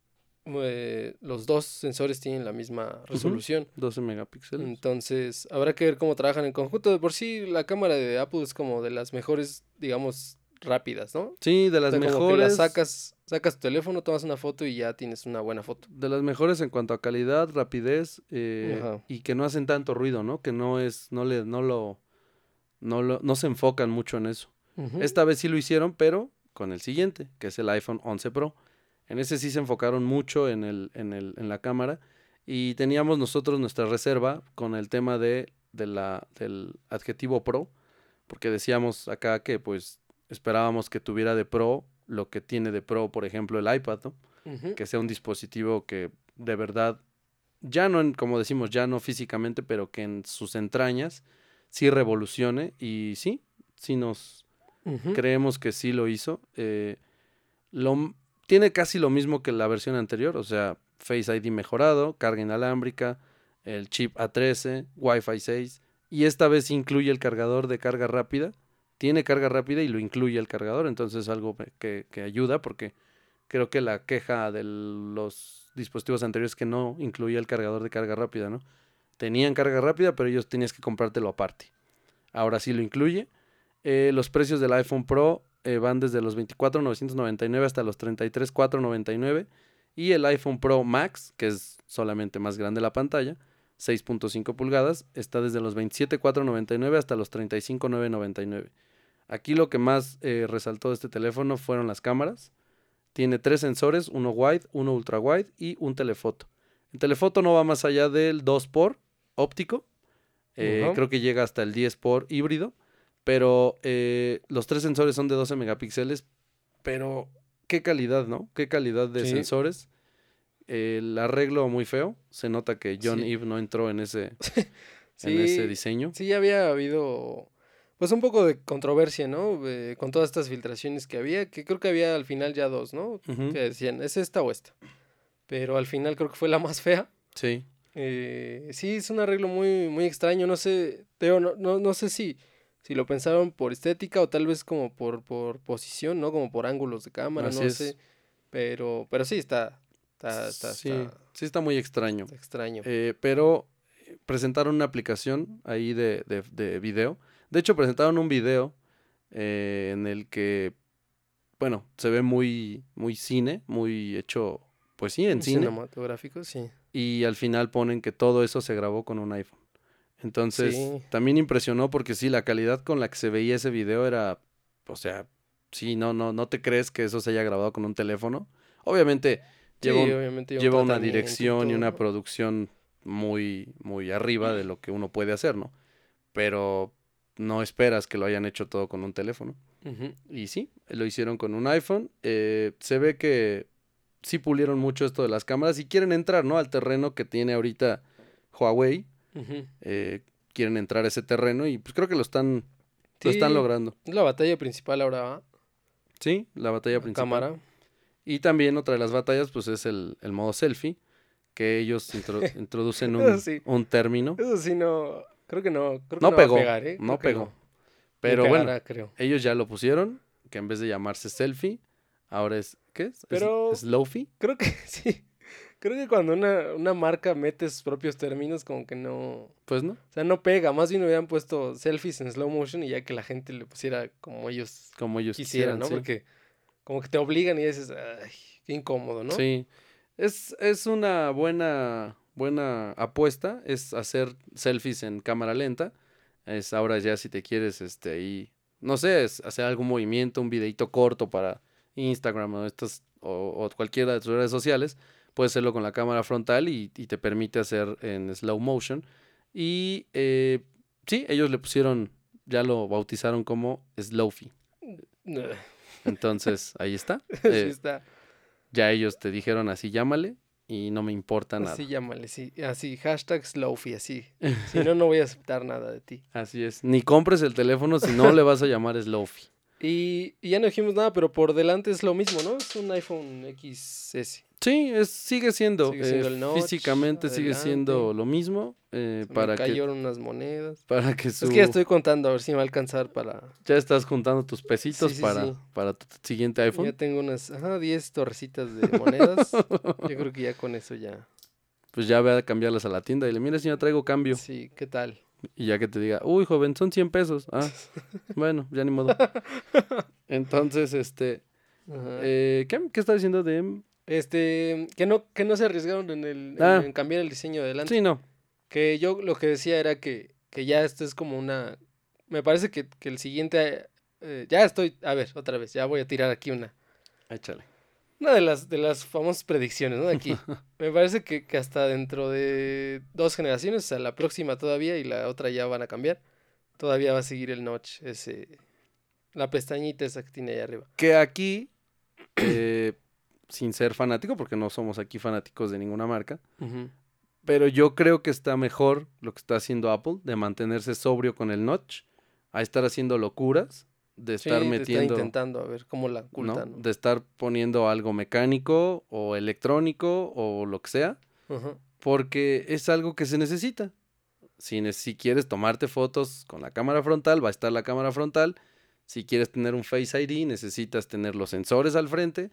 eh, los dos sensores tienen la misma resolución. 12 megapíxeles. Entonces, habrá que ver cómo trabajan en conjunto. De por sí, la cámara de Apple es como de las mejores, digamos, rápidas, ¿no? Sí, de las mejores. sacas, sacas tu teléfono, tomas una foto y ya tienes una buena foto. De las mejores en cuanto a calidad, rapidez eh, y que no hacen tanto ruido, ¿no? Que no es, no le, no lo no, lo, no se enfocan mucho en eso. Esta vez sí lo hicieron, pero con el siguiente, que es el iPhone 11 Pro. En ese sí se enfocaron mucho en, el, en, el, en la cámara y teníamos nosotros nuestra reserva con el tema de, de la, del adjetivo Pro, porque decíamos acá que pues esperábamos que tuviera de Pro lo que tiene de Pro, por ejemplo, el iPad, que sea un dispositivo que de verdad, ya no, en, como decimos, ya no físicamente, pero que en sus entrañas sí revolucione y sí, sí nos creemos que sí lo hizo. Eh, lo, tiene casi lo mismo que la versión anterior, o sea, Face ID mejorado, carga inalámbrica, el chip A13, Wi-Fi 6 y esta vez incluye el cargador de carga rápida. Tiene carga rápida y lo incluye el cargador, entonces es algo que, ayuda porque creo que la queja de los dispositivos anteriores que no incluía el cargador de carga rápida, ¿no? tenían carga rápida, pero ellos tenías que comprártelo aparte. Ahora sí lo incluye. Eh, los precios del iPhone Pro eh, van desde los 24.999 hasta los 33.499 y el iPhone Pro Max, que es solamente más grande la pantalla, 6.5 pulgadas, está desde los 27.499 hasta los 35.999. Aquí lo que más eh, resaltó de este teléfono fueron las cámaras. Tiene tres sensores, uno wide, uno ultra wide y un telefoto. El telefoto no va más allá del 2 x óptico. Eh, creo que llega hasta el 10 por híbrido. Pero eh, los tres sensores son de 12 megapíxeles. Pero qué calidad, ¿no? Qué calidad de sensores. El arreglo muy feo. Se nota que John Eve no entró en ese, en ese diseño. Sí, había habido pues un poco de controversia, ¿no? con todas estas filtraciones que había, que creo que había al final ya dos, ¿no? Que decían, ¿es esta o esta? Pero al final creo que fue la más fea. Sí. Eh, sí, es un arreglo muy, muy extraño. No sé, Teo, no, no, no sé si, si lo pensaron por estética o tal vez como por, por posición, ¿no? Como por ángulos de cámara, no sé. Pero, pero sí, está, está, sí, sí está muy extraño. extraño. Eh, pero presentaron una aplicación ahí de, de, de, video. De hecho, presentaron un video eh, en el que bueno, se ve muy, muy cine, muy hecho, pues sí, en cine. Cinematográfico, sí. Y al final ponen que todo eso se grabó con un iPhone. Entonces, Sí. también impresionó porque sí, la calidad con la que se veía ese video era, o sea, sí, no, no, no te crees que eso se haya grabado con un teléfono. Obviamente lleva, Sí, un- obviamente un lleva una y dirección y una producción muy, muy arriba de lo que uno puede hacer, ¿no? Pero no esperas que lo hayan hecho todo con un teléfono. Y sí, lo hicieron con un iPhone. Eh, se ve que sí pulieron mucho esto de las cámaras y quieren entrar, ¿no? Al terreno que tiene ahorita Huawei. Eh, quieren entrar a ese terreno y pues creo que lo están, lo están logrando. Es la batalla principal ahora, ¿va? Sí, la batalla La principal. cámara. Y también otra de las batallas pues es el, el modo selfie, que ellos intro- introducen un, sí. un término. Eso sí, no. Creo que no. Creo que No no, pegó, va a pegar, ¿eh? no pegó. no. Pero bueno, creo. ellos ya lo pusieron, que en vez de llamarse selfie, ahora es, ¿qué es? Es- Pero- Slowfie. Creo que sí. Creo que cuando una, una marca mete sus propios términos, como que no. Pues no, O sea, no pega. Más bien hubieran puesto selfies en slow motion y ya que la gente le pusiera como ellos como ellos quisieran, quisieran, ¿no? sí. Porque como que te obligan y dices, ay, qué incómodo, ¿no? Sí. Es, es una buena, buena apuesta, es hacer selfies en cámara lenta. Es ahora ya si te quieres, este, ahí, no sé, es hacer algún movimiento, un videito corto para Instagram o estas, o, o cualquiera de tus redes sociales, puedes hacerlo con la cámara frontal y, y te permite hacer en slow motion. Y eh, sí, ellos le pusieron, ya lo bautizaron como Slowfie. Entonces, ahí está. sí Eh, está. ya ellos te dijeron así, llámale y no me importa nada. Así llámale, sí. Así, hashtag slowfie, así. Si no, no voy a aceptar nada de ti. Así es. Ni compres el teléfono si no le vas a llamar Slowfie. Y, y ya no dijimos nada, pero por delante es lo mismo, ¿no? Es un iPhone XS. Sí, es, sigue siendo. Sigue siendo eh, el notch, físicamente sigue siendo lo mismo. eh, Se para, me que, cayeron unas monedas. para que su... Es que ya estoy contando a ver si me va a alcanzar para... ya estás juntando tus pesitos Sí, sí, para, sí. para tu siguiente iPhone. Ya tengo unas, ajá, 10 torrecitas de monedas. Yo creo que ya con eso ya. Pues ya ve a cambiarlas a la tienda y le mira, señor, traigo cambio. Sí, ¿qué tal? Y ya que te diga, uy, joven, son 100 pesos. Ah, bueno, ya ni modo. Entonces, este... Eh, ¿qué, ¿Qué está diciendo de...? Este, que no, que no se arriesgaron en, el, en- Ah. en cambiar el diseño de adelante. Sí, no. Que yo lo que decía era que, que ya esto es como una... Me parece que, que el siguiente... eh, ya estoy... A ver, otra vez, ya voy a tirar aquí una. Échale. Una de las, de las famosas predicciones, ¿no? De aquí. Me parece que, que hasta dentro de dos generaciones, o sea, la próxima todavía y la otra ya van a cambiar, todavía va a seguir el notch, ese... La pestañita esa que tiene ahí arriba. que aquí, eh, sin ser fanático, porque no somos aquí fanáticos de ninguna marca, pero yo creo que está mejor lo que está haciendo Apple de mantenerse sobrio con el notch, a estar haciendo locuras, de Sí, estar te está metiendo, intentando a ver cómo la ocultan. ¿no? de estar poniendo algo mecánico o electrónico o lo que sea, porque es algo que se necesita. Si, si quieres tomarte fotos con la cámara frontal, va a estar la cámara frontal. Si quieres tener un Face ID, necesitas tener los sensores al frente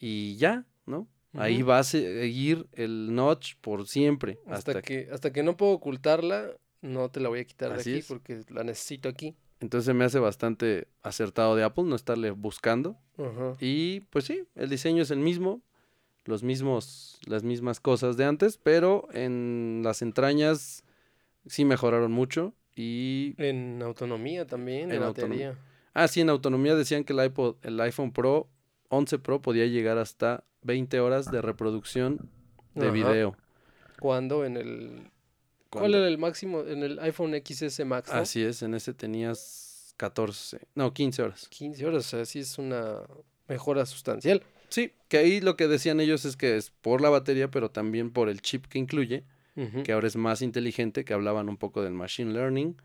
y ya, ¿no? Ahí va a seguir el notch por siempre. Hasta, Hasta que, hasta que no puedo ocultarla, no te la voy a quitar Así de aquí es. porque la necesito aquí. Entonces me hace bastante acertado de Apple no estarle buscando. Ajá. Y pues sí, el diseño es el mismo, los mismos, las mismas cosas de antes, pero en las entrañas sí mejoraron mucho. Y En autonomía también, de En autonomía. Ah, sí, en autonomía decían que el, iPod, el iPhone Pro 11 Pro podía llegar hasta 20 horas de reproducción de Ajá. video. Cuando en el... ¿Cuál era el máximo? En el iPhone XS Max, ¿no? Así es, en ese tenías 14, no, 15 horas. 15 horas, o sea, sí es una mejora sustancial. Sí, que ahí lo que decían ellos es que es por la batería, pero también por el chip que incluye, que ahora es más inteligente, que hablaban un poco del machine learning,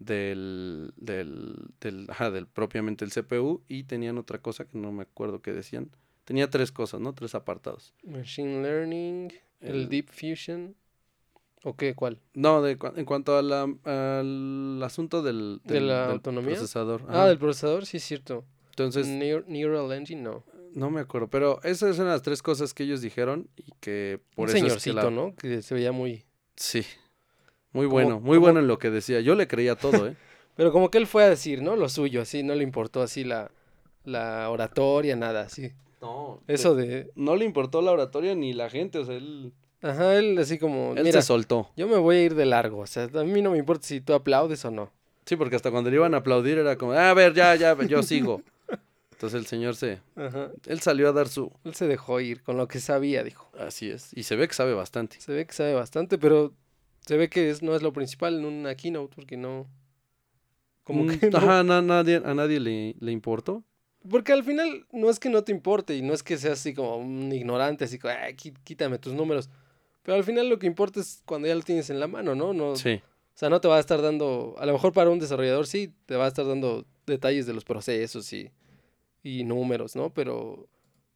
del, del, del, ajá, del propiamente el CPU, y tenían otra cosa que no me acuerdo qué decían. Tenía tres cosas, ¿no? Tres apartados. Machine Learning, el, El- Deep Fusion. ¿O qué? ¿Cuál? No, de, en cuanto a la- al asunto del, ¿De del- la del autonomía? procesador. Ah, ajá. del procesador, sí es cierto. Entonces, Neur- Neural Engine, no. no me acuerdo, pero esas eran las tres cosas que ellos dijeron y que por Un eso es que la- ¿no? Que se veía muy... Sí. Muy Como- bueno, muy como- bueno en lo que decía. Yo le creía todo, ¿eh? Pero como que él fue a decir, ¿no? Lo suyo, así, no le importó así la, la oratoria, nada, sí. No. Eso de... No le importó la oratoria ni la gente, o sea, él, Ajá, él así como... él Mira, se soltó. yo me voy a ir de largo, o sea, a mí no me importa si tú aplaudes o no. Sí, porque hasta cuando le iban a aplaudir era como, "Ah, a ver, ya, ya, yo sigo. Entonces el señor se, Ajá. él salió a dar su, Él se dejó ir con lo que sabía, dijo. así es, y se ve que sabe bastante. Se ve que sabe bastante, pero se ve que es, no es lo principal en una keynote, porque no... Como Mm, que no- Ajá, na- nadie, a nadie le, le importó. Porque al final no es que no te importe y no es que seas así como un ignorante, así como, "Ay, quí- quítame tus números. Pero al final lo que importa es cuando ya lo tienes en la mano, ¿no? no Sí, O sea, no te va a estar dando, a lo mejor para un desarrollador sí, te va a estar dando detalles de los procesos y, y números, ¿no? Pero,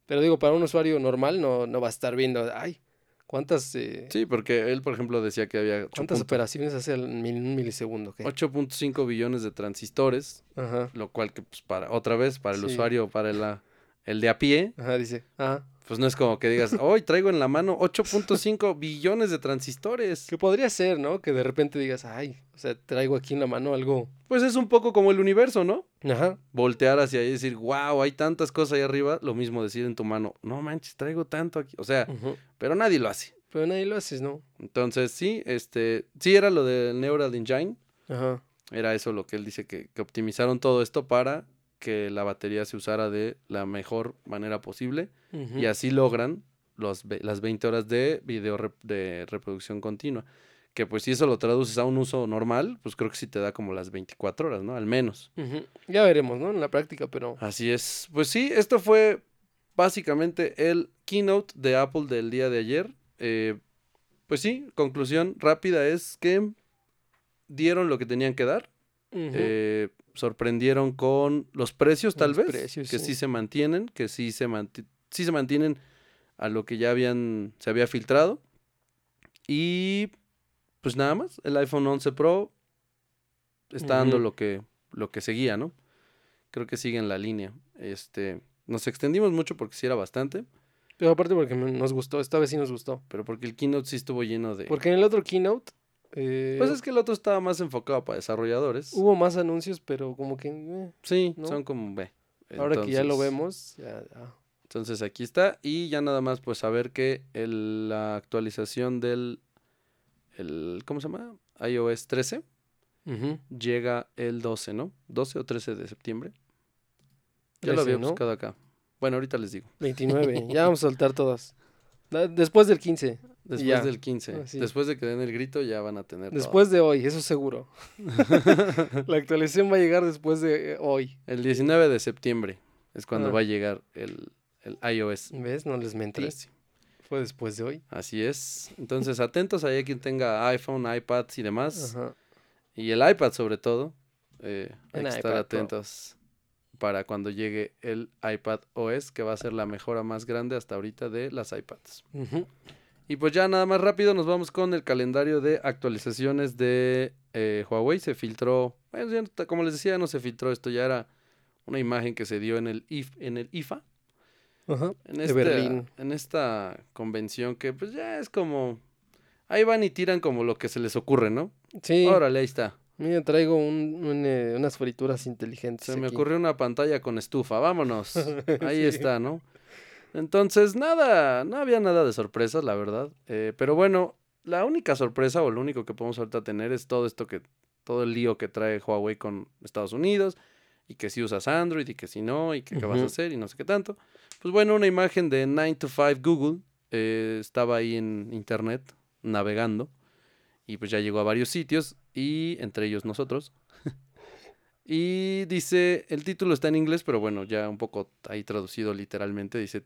pero digo, para un usuario normal no, no va a estar viendo, ay, ¿cuántas, eh, sí, porque él, por ejemplo, decía que había ¿cuántas 8.5 operaciones hace al mil- un milisegundo? ¿qué? 8.5 billones de transistores, Ajá, lo cual que pues para otra vez para el Sí. usuario, para el, ah, el de a pie, ajá, dice, ajá. pues no es como que digas, hoy traigo en la mano 8.5 billones de transistores. Que podría ser, ¿no? Que de repente digas, ay, o sea, traigo aquí en la mano algo. Pues es un poco como el universo, ¿no? Ajá. Voltear hacia ahí y decir, wow, hay tantas cosas ahí arriba, lo mismo decir en tu mano, no manches, traigo tanto aquí, o sea, pero nadie lo hace. Pero nadie lo haces, ¿no? Entonces, sí, este, sí era lo del Neural Engine, Ajá. era eso lo que él dice que, que optimizaron todo esto para que la batería se usara de la mejor manera posible y así logran los, las 20 horas de video rep- de reproducción continua. Que pues si eso lo traduces a un uso normal, pues creo que sí te da como las 24 horas, ¿no? Al menos. Ya veremos, ¿no? En la práctica, pero. Así es. Pues sí, esto fue básicamente el keynote de Apple del día de ayer. Eh, pues sí, conclusión rápida es que dieron lo que tenían que dar. Ujú. Eh, sorprendieron con los precios, tal Los vez, precios, que sí. sí. se mantienen, que sí se, manti- sí se mantienen a lo que ya habían, se había filtrado. Y pues nada más, el iPhone 11 Pro está dando Ujú. lo que, lo que seguía, ¿no? Creo que sigue en la línea. Este, nos extendimos mucho porque sí era bastante, Pero aparte porque nos gustó, esta vez sí nos gustó. pero porque el keynote sí estuvo lleno de... Porque en el otro keynote. Eh, Pues es que el otro estaba más enfocado para desarrolladores. Hubo más anuncios, pero como que. eh, sí, ¿no? son como... ve. ahora que ya lo vemos. Ya, ya. Entonces aquí está. Y ya nada más pues saber que el- la actualización del el, ¿cómo se llama? iOS 13 Ujú. llega el 12, ¿no? 12 o 13 de septiembre. Ya lo 13, había ¿no? buscado acá. Bueno, ahorita les digo. 29. ya vamos a soltar todas. Da- Después del 15. Después Ya. del 15. Ah. Después de que den el grito ya van a tener todo. Después de hoy, eso seguro. La actualización va a llegar después de eh, hoy. El 19 de septiembre es cuando Ah. va a llegar el, el iOS ¿Ves? No les mentí. 13. Fue después de hoy. Así es. Entonces atentos ahí a quien tenga iPhone, iPads y demás. Ajá. Y el iPad sobre todo. eh, hay que estar Pro. atentos para cuando llegue el iPad OS, que va a ser la mejora más grande hasta ahorita de las iPads. Ujú. Y pues ya nada más rápido nos vamos con el calendario de actualizaciones de eh, Huawei. Se filtró, bueno, ya como les decía, no se filtró, esto ya era una imagen que se dio en el, IF, en el IFA. Ajá. En De esta, Berlín. en esta convención que pues ya es como... Ahí van y tiran como lo que se les ocurre, ¿no? Sí. Órale, ahí está. Mira, traigo un, un, eh, unas frituras inteligentes. Se me ocurrió una pantalla con estufa, vámonos. Ahí Sí. está, ¿no? Entonces, nada, no había nada de sorpresas, la verdad. Eh, pero bueno, la única sorpresa o lo único que podemos ahorita tener es todo esto que, todo el lío que trae Huawei con Estados Unidos y que si usas Android y que si no y que qué vas a hacer y no sé qué tanto. Pues bueno, una imagen de 9 to 5 Google eh, estaba ahí en internet navegando y pues ya llegó a varios sitios y entre ellos nosotros. y dice, el título está en inglés, pero bueno, ya un poco ahí traducido literalmente, dice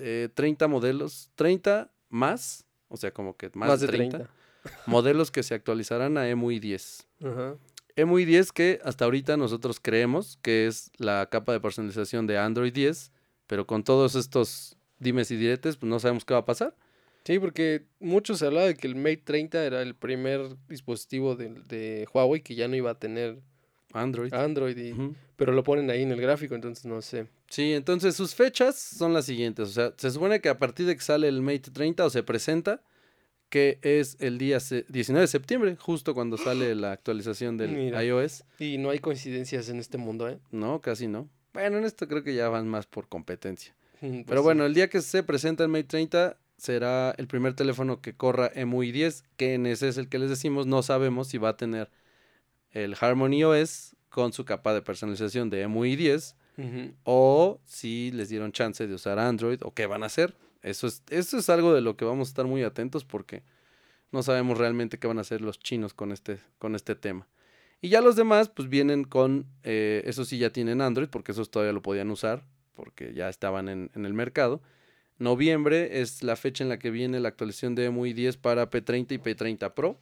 eh, 30 modelos, 30 más, o sea, como que más, Más de de 30, 30. modelos que se actualizarán a EMUI 10. Ajá. EMUI 10 que hasta ahorita nosotros creemos que es la capa de personalización de Android 10, pero con todos estos dimes y diretes, pues no sabemos qué va a pasar. Sí, porque mucho se hablaba de que el Mate 30 era el primer dispositivo de, de Huawei que ya no iba a tener Android. Android, y- pero lo ponen ahí en el gráfico, entonces no sé. Sí, entonces sus fechas son las siguientes. O sea, se supone que a partir de que sale el Mate 30 o se presenta, que es el día se- 19 de septiembre, justo cuando sale la actualización del Mira. iOS. Y no hay coincidencias en este mundo, ¿eh? No, casi no. Bueno, en esto creo que ya van más por competencia. Pues Pero sí. bueno, el día que se presenta el Mate 30 será el primer teléfono que corra EMUI 10, que en ese es el que les decimos, no sabemos si va a tener el Harmony OS con su capa de personalización de EMUI 10 Ujú. o si les dieron chance de usar Android o qué van a hacer. Eso es, eso es algo de lo que vamos a estar muy atentos porque no sabemos realmente qué van a hacer los chinos con este, con este tema. Y ya los demás pues vienen con, eh, eso sí ya tienen Android porque esos todavía lo podían usar porque ya estaban en, en el mercado. Noviembre es la fecha en la que viene la actualización de EMUI 10 para P30 y P30 Pro.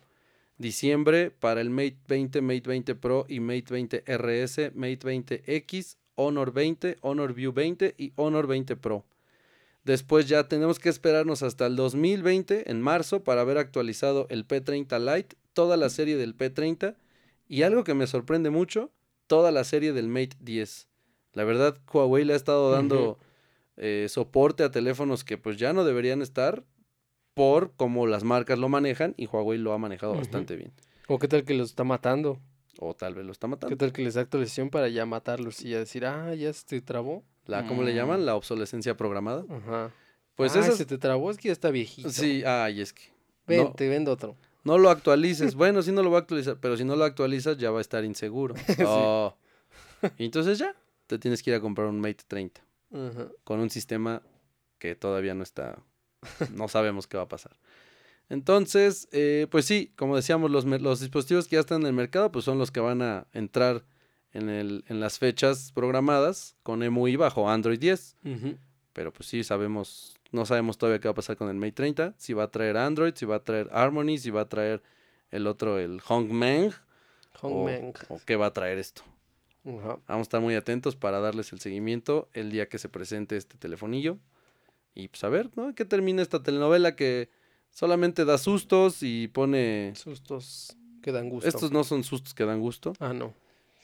Diciembre para el Mate 20, Mate 20 Pro y Mate 20 RS, Mate 20X, Honor 20, Honor View 20 y Honor 20 Pro. Después ya tenemos que esperarnos hasta el 2020, en marzo, para haber actualizado el P30 Lite, toda la serie del P30 y algo que me sorprende mucho, toda la serie del Mate 10. La verdad, Huawei le ha estado dando eh, soporte a teléfonos que pues ya no deberían estar por cómo las marcas lo manejan y Huawei lo ha manejado bastante bien. O qué tal que los está matando. O tal vez lo está ¿Qué matando. tal que les da actualización para ya matarlos y ya decir, ah, ya se te trabó? La, ¿Cómo le llaman? La obsolescencia programada. Ajá. Pues ah, esas... se te trabó, es que ya está viejito. Sí, ay, es que... Ven, no, te vendo otro. no lo actualices. Bueno, sí no lo va a actualizar, pero si no lo actualizas ya va a estar inseguro. Oh. Y entonces ya, te tienes que ir a comprar un Mate 30 Ajá. con un sistema que todavía no está, no sabemos qué va a pasar. Entonces, eh, pues sí, como decíamos, los, los dispositivos que ya están en el mercado, pues son los que van a entrar en, el, en las fechas programadas con EMUI bajo Android 10. Ujú. Pero pues sí, sabemos, no sabemos todavía qué va a pasar con el Mate 30. Si va a traer Android, si va a traer Harmony, si va a traer el otro, el Hongmeng, o, Hongmeng. o qué va a traer esto. Vamos a estar muy atentos para darles el seguimiento el día que se presente este telefonillo. Y pues a ver, ¿no? ¿Qué termina esta telenovela que solamente da sustos y pone... Sustos que dan gusto. Estos no son sustos que dan gusto. Ah, no.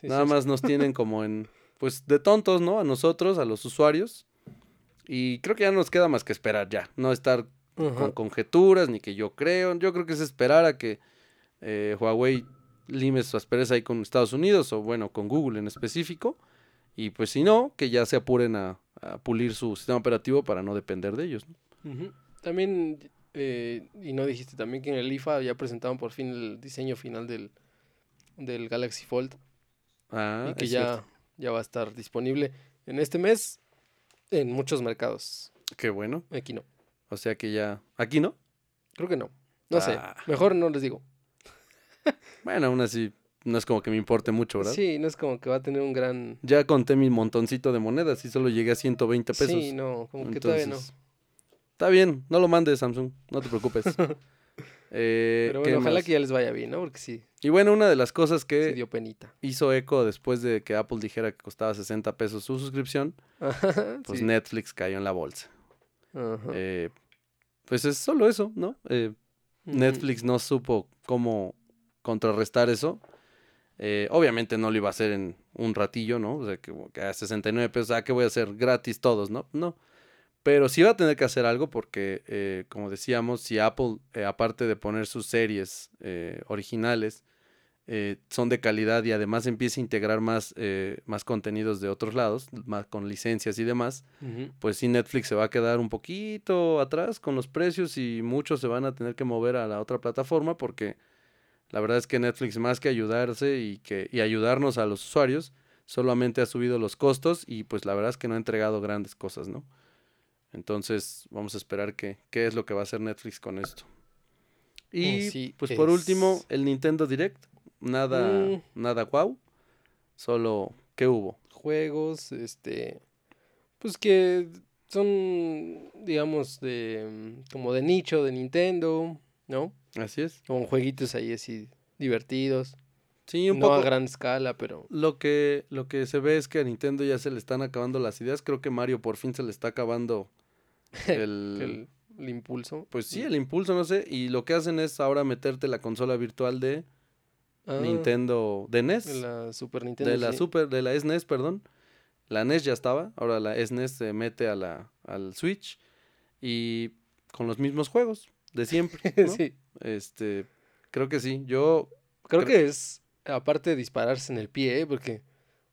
Sí, Nada sí, más nos tienen como en... Pues de tontos, ¿no? A nosotros, a los usuarios. Y creo que ya no nos queda más que esperar ya. No estar con conjeturas, ni que yo creo. Yo creo que es esperar a que eh, Huawei lime su aspereza ahí con Estados Unidos o bueno, con Google en específico. Y pues si no, que ya se apuren a, a pulir su sistema operativo para no depender de ellos. También, eh, y no dijiste también que en el IFA ya presentaron por fin el diseño final del, del Galaxy Fold Ah, y que ya, cierto. ya va a estar disponible en este mes en muchos mercados. Qué bueno. Aquí no. O sea que ya... Aquí no. Creo que no. No sé. Ah. Mejor no les digo. Bueno, aún así no es como que me importe mucho, ¿verdad? Sí, no es como que va a tener un gran... Ya conté mi montoncito de monedas y solo llegué a 120 pesos. Sí, no, como que todavía no. Está bien, no lo mandes, Samsung, no te preocupes. Eh, Pero ¿qué bueno, ojalá más? que ya les vaya bien, ¿no? Porque sí, Y bueno, una de las cosas que sí dio penita. hizo eco después de que Apple dijera que costaba 60 pesos su suscripción, pues Sí. Netflix cayó en la bolsa. Ajá. Eh, pues es solo eso, ¿no? Eh, Ujú. Netflix no supo cómo contrarrestar eso. Eh, obviamente no lo iba a hacer en un ratillo, ¿no? O sea, que, que a 69 pesos, ¿ah, qué voy a hacer? Gratis todos, ¿no? No. Pero sí va a tener que hacer algo porque, eh, como decíamos, si Apple, eh, aparte de poner sus series eh, originales, eh, son de calidad y además empieza a integrar más, más contenidos de otros lados, más con licencias y demás, pues sí Netflix se va a quedar un poquito atrás con los precios y muchos se van a tener que mover a la otra plataforma porque la verdad es que Netflix más que ayudarse y que y ayudarnos a los usuarios solamente ha subido los costos y pues la verdad es que no ha entregado grandes cosas, ¿no? Entonces vamos a esperar que, qué es lo que va a hacer Netflix con esto. Y Así pues por último el Nintendo Direct, nada Mm. nada guau, solo ¿qué hubo? Juegos, este, pues que son, digamos, de, como de nicho de Nintendo, ¿no? Así es. Con jueguitos ahí así divertidos. Sí, un no poco a gran escala, pero... Lo que, lo que se ve es que a Nintendo ya se le están acabando las ideas. Creo que Mario por fin se le está acabando el... El, el impulso. Pues sí, el impulso, no sé. Y lo que hacen es ahora meterte la consola virtual de Ah, Nintendo, de NES. De la Super Nintendo. de la sí. Super, de la SNES, perdón. La NES ya estaba, ahora la SNES se mete a la, al Switch y con los mismos juegos de siempre. ¿no? sí. Este, creo que sí. Yo, Creo Creo- que es, aparte de dispararse en el pie, ¿eh? porque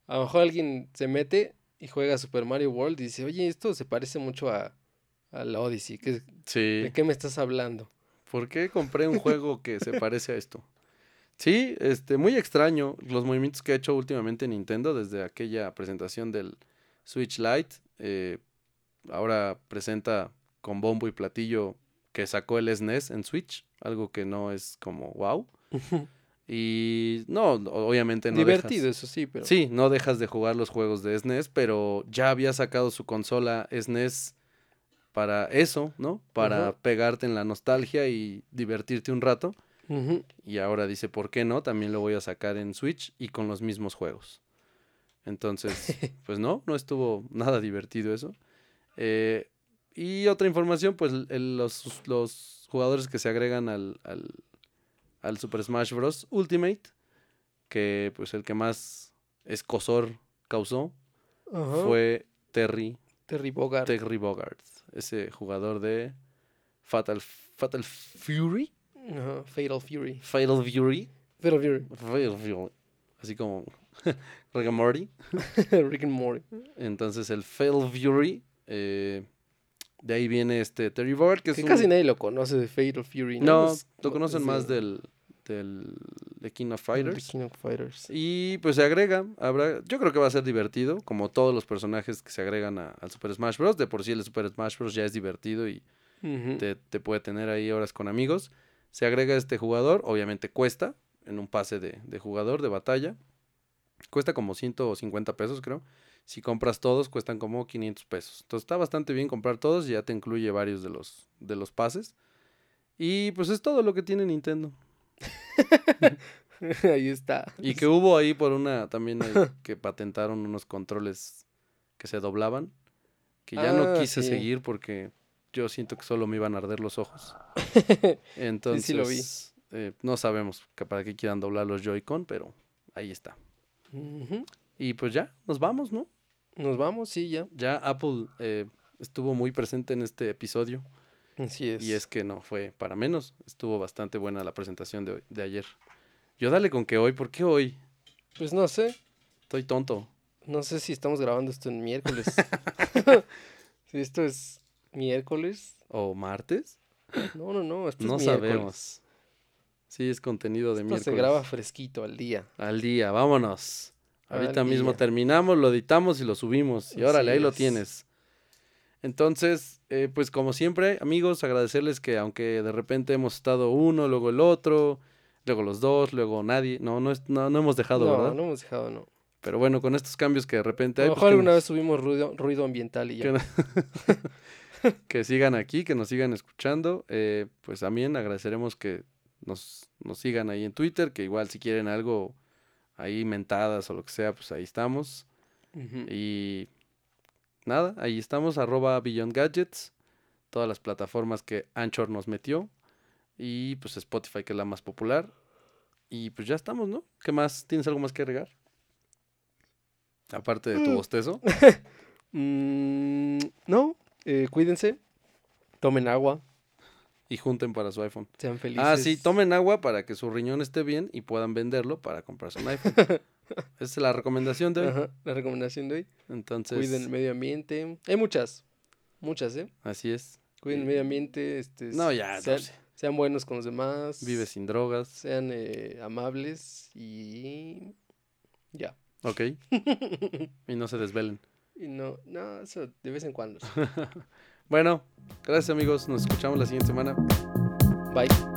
a lo mejor alguien se mete y juega Super Mario World y dice, oye, esto se parece mucho a, a la Odyssey. ¿qué- Sí. ¿De qué me estás hablando? ¿Por qué compré un juego que se parece a esto? Sí, este, muy extraño los movimientos que ha hecho últimamente Nintendo desde aquella presentación del Switch Lite. eh, ahora presenta con bombo y platillo que sacó el SNES en Switch, algo que no es como wow. Y no, obviamente no Divertido, dejas- eso sí, pero... Sí, no dejas de jugar los juegos de SNES, pero ya había sacado su consola SNES para eso, ¿no? Para pegarte en la nostalgia y divertirte un rato. Y ahora dice, ¿por qué no? También lo voy a sacar en Switch y con los mismos juegos. Entonces, pues no, no estuvo nada divertido eso. Eh, y otra información, pues el- los, los jugadores que se agregan al, al, al Super Smash Bros. Ultimate, que pues el que más escosor causó fue Terry, Terry Bogard. Terry Bogard, ese jugador de Fatal, Fatal Fury. Fatal Fury. Fatal Fury. Fatal Fury. Fatal Fury. Así como Rick and Morty. Rick and Morty. Entonces el Fatal Fury. eh, de ahí viene este Terry Bogard, que es Que un- casi nadie lo conoce de Fatal Fury. No, Es lo conocen es más de- del, del de King of Fighters. King of Fighters. Y pues se agrega, habrá, yo creo que va a ser divertido, como todos los personajes que se agregan a- al Super Smash Bros. De por sí el Super Smash Bros. ya es divertido y te, te puede tener ahí horas con amigos. Se agrega este jugador, obviamente cuesta, en un pase de, de jugador, de batalla. Cuesta como 150 pesos, creo. Si compras todos, cuestan como 500 pesos. Entonces está bastante bien comprar todos y ya te incluye varios de los, de los pases. Y pues es todo lo que tiene Nintendo. Ahí está. Y que hubo ahí por una, también ahí que patentaron unos controles que se doblaban. Que ya no Ah, quise sí. seguir porque yo siento que solo me iban a arder los ojos. Entonces, sí lo vi. eh, no sabemos que para qué quieran doblar los Joy-Con, pero ahí está. Ujú. Y pues ya, nos vamos, ¿no? Nos vamos, sí, ya. Ya Apple eh, estuvo muy presente en este episodio Así es. y es que no fue para menos. Estuvo bastante buena la presentación de, hoy- de ayer. Yo dale con que hoy, ¿por qué hoy? Pues no sé. Estoy tonto. No sé si estamos grabando esto en miércoles. si esto es miércoles. ¿O martes? No, no, no. Esto No es miércoles. sabemos. Sí, es contenido de Esto miércoles. se graba fresquito al día. Al día, vámonos. Ahorita mismo terminamos, lo editamos y lo subimos. Y órale, Así ahí lo es. tienes. Entonces, eh, pues como siempre, amigos, agradecerles que aunque de repente hemos estado uno, luego el otro, luego los dos, luego nadie, no, no, es- no, no hemos dejado, no, ¿verdad? no hemos dejado, no. Pero bueno, con estos cambios que de repente A hay, lo pues, mejor alguna nos- vez subimos ruido, ruido ambiental y ya. que, no- que sigan aquí, que nos sigan escuchando. eh, pues también agradeceremos que nos, nos sigan ahí en Twitter, que igual si quieren algo ahí mentadas o lo que sea, pues ahí estamos. Y nada, ahí estamos, arroba Beyond Gadgets, todas las plataformas que Anchor nos metió. Y pues Spotify, que es la más popular. Y pues ya estamos, ¿no? ¿Qué más? ¿Tienes algo más que agregar? Aparte de tu Mm. bostezo. Mm, no, eh, cuídense. Tomen agua. Y junten para su iPhone. Sean felices. Ah, sí, tomen agua para que su riñón esté bien y puedan venderlo para comprarse un iPhone. Esa es la recomendación de hoy. Ajá, la recomendación de hoy. Entonces, Cuiden el medio ambiente. Hay muchas. Muchas, ¿eh? así es. Cuiden el medio ambiente. Este, No, ya, no sean, sé. sean buenos con los demás. Vive sin drogas. Sean eh, amables y ya. Ok. y no se desvelen. Y no, no, eso de vez en cuando. Bueno, gracias amigos. Nos escuchamos la siguiente semana. Bye.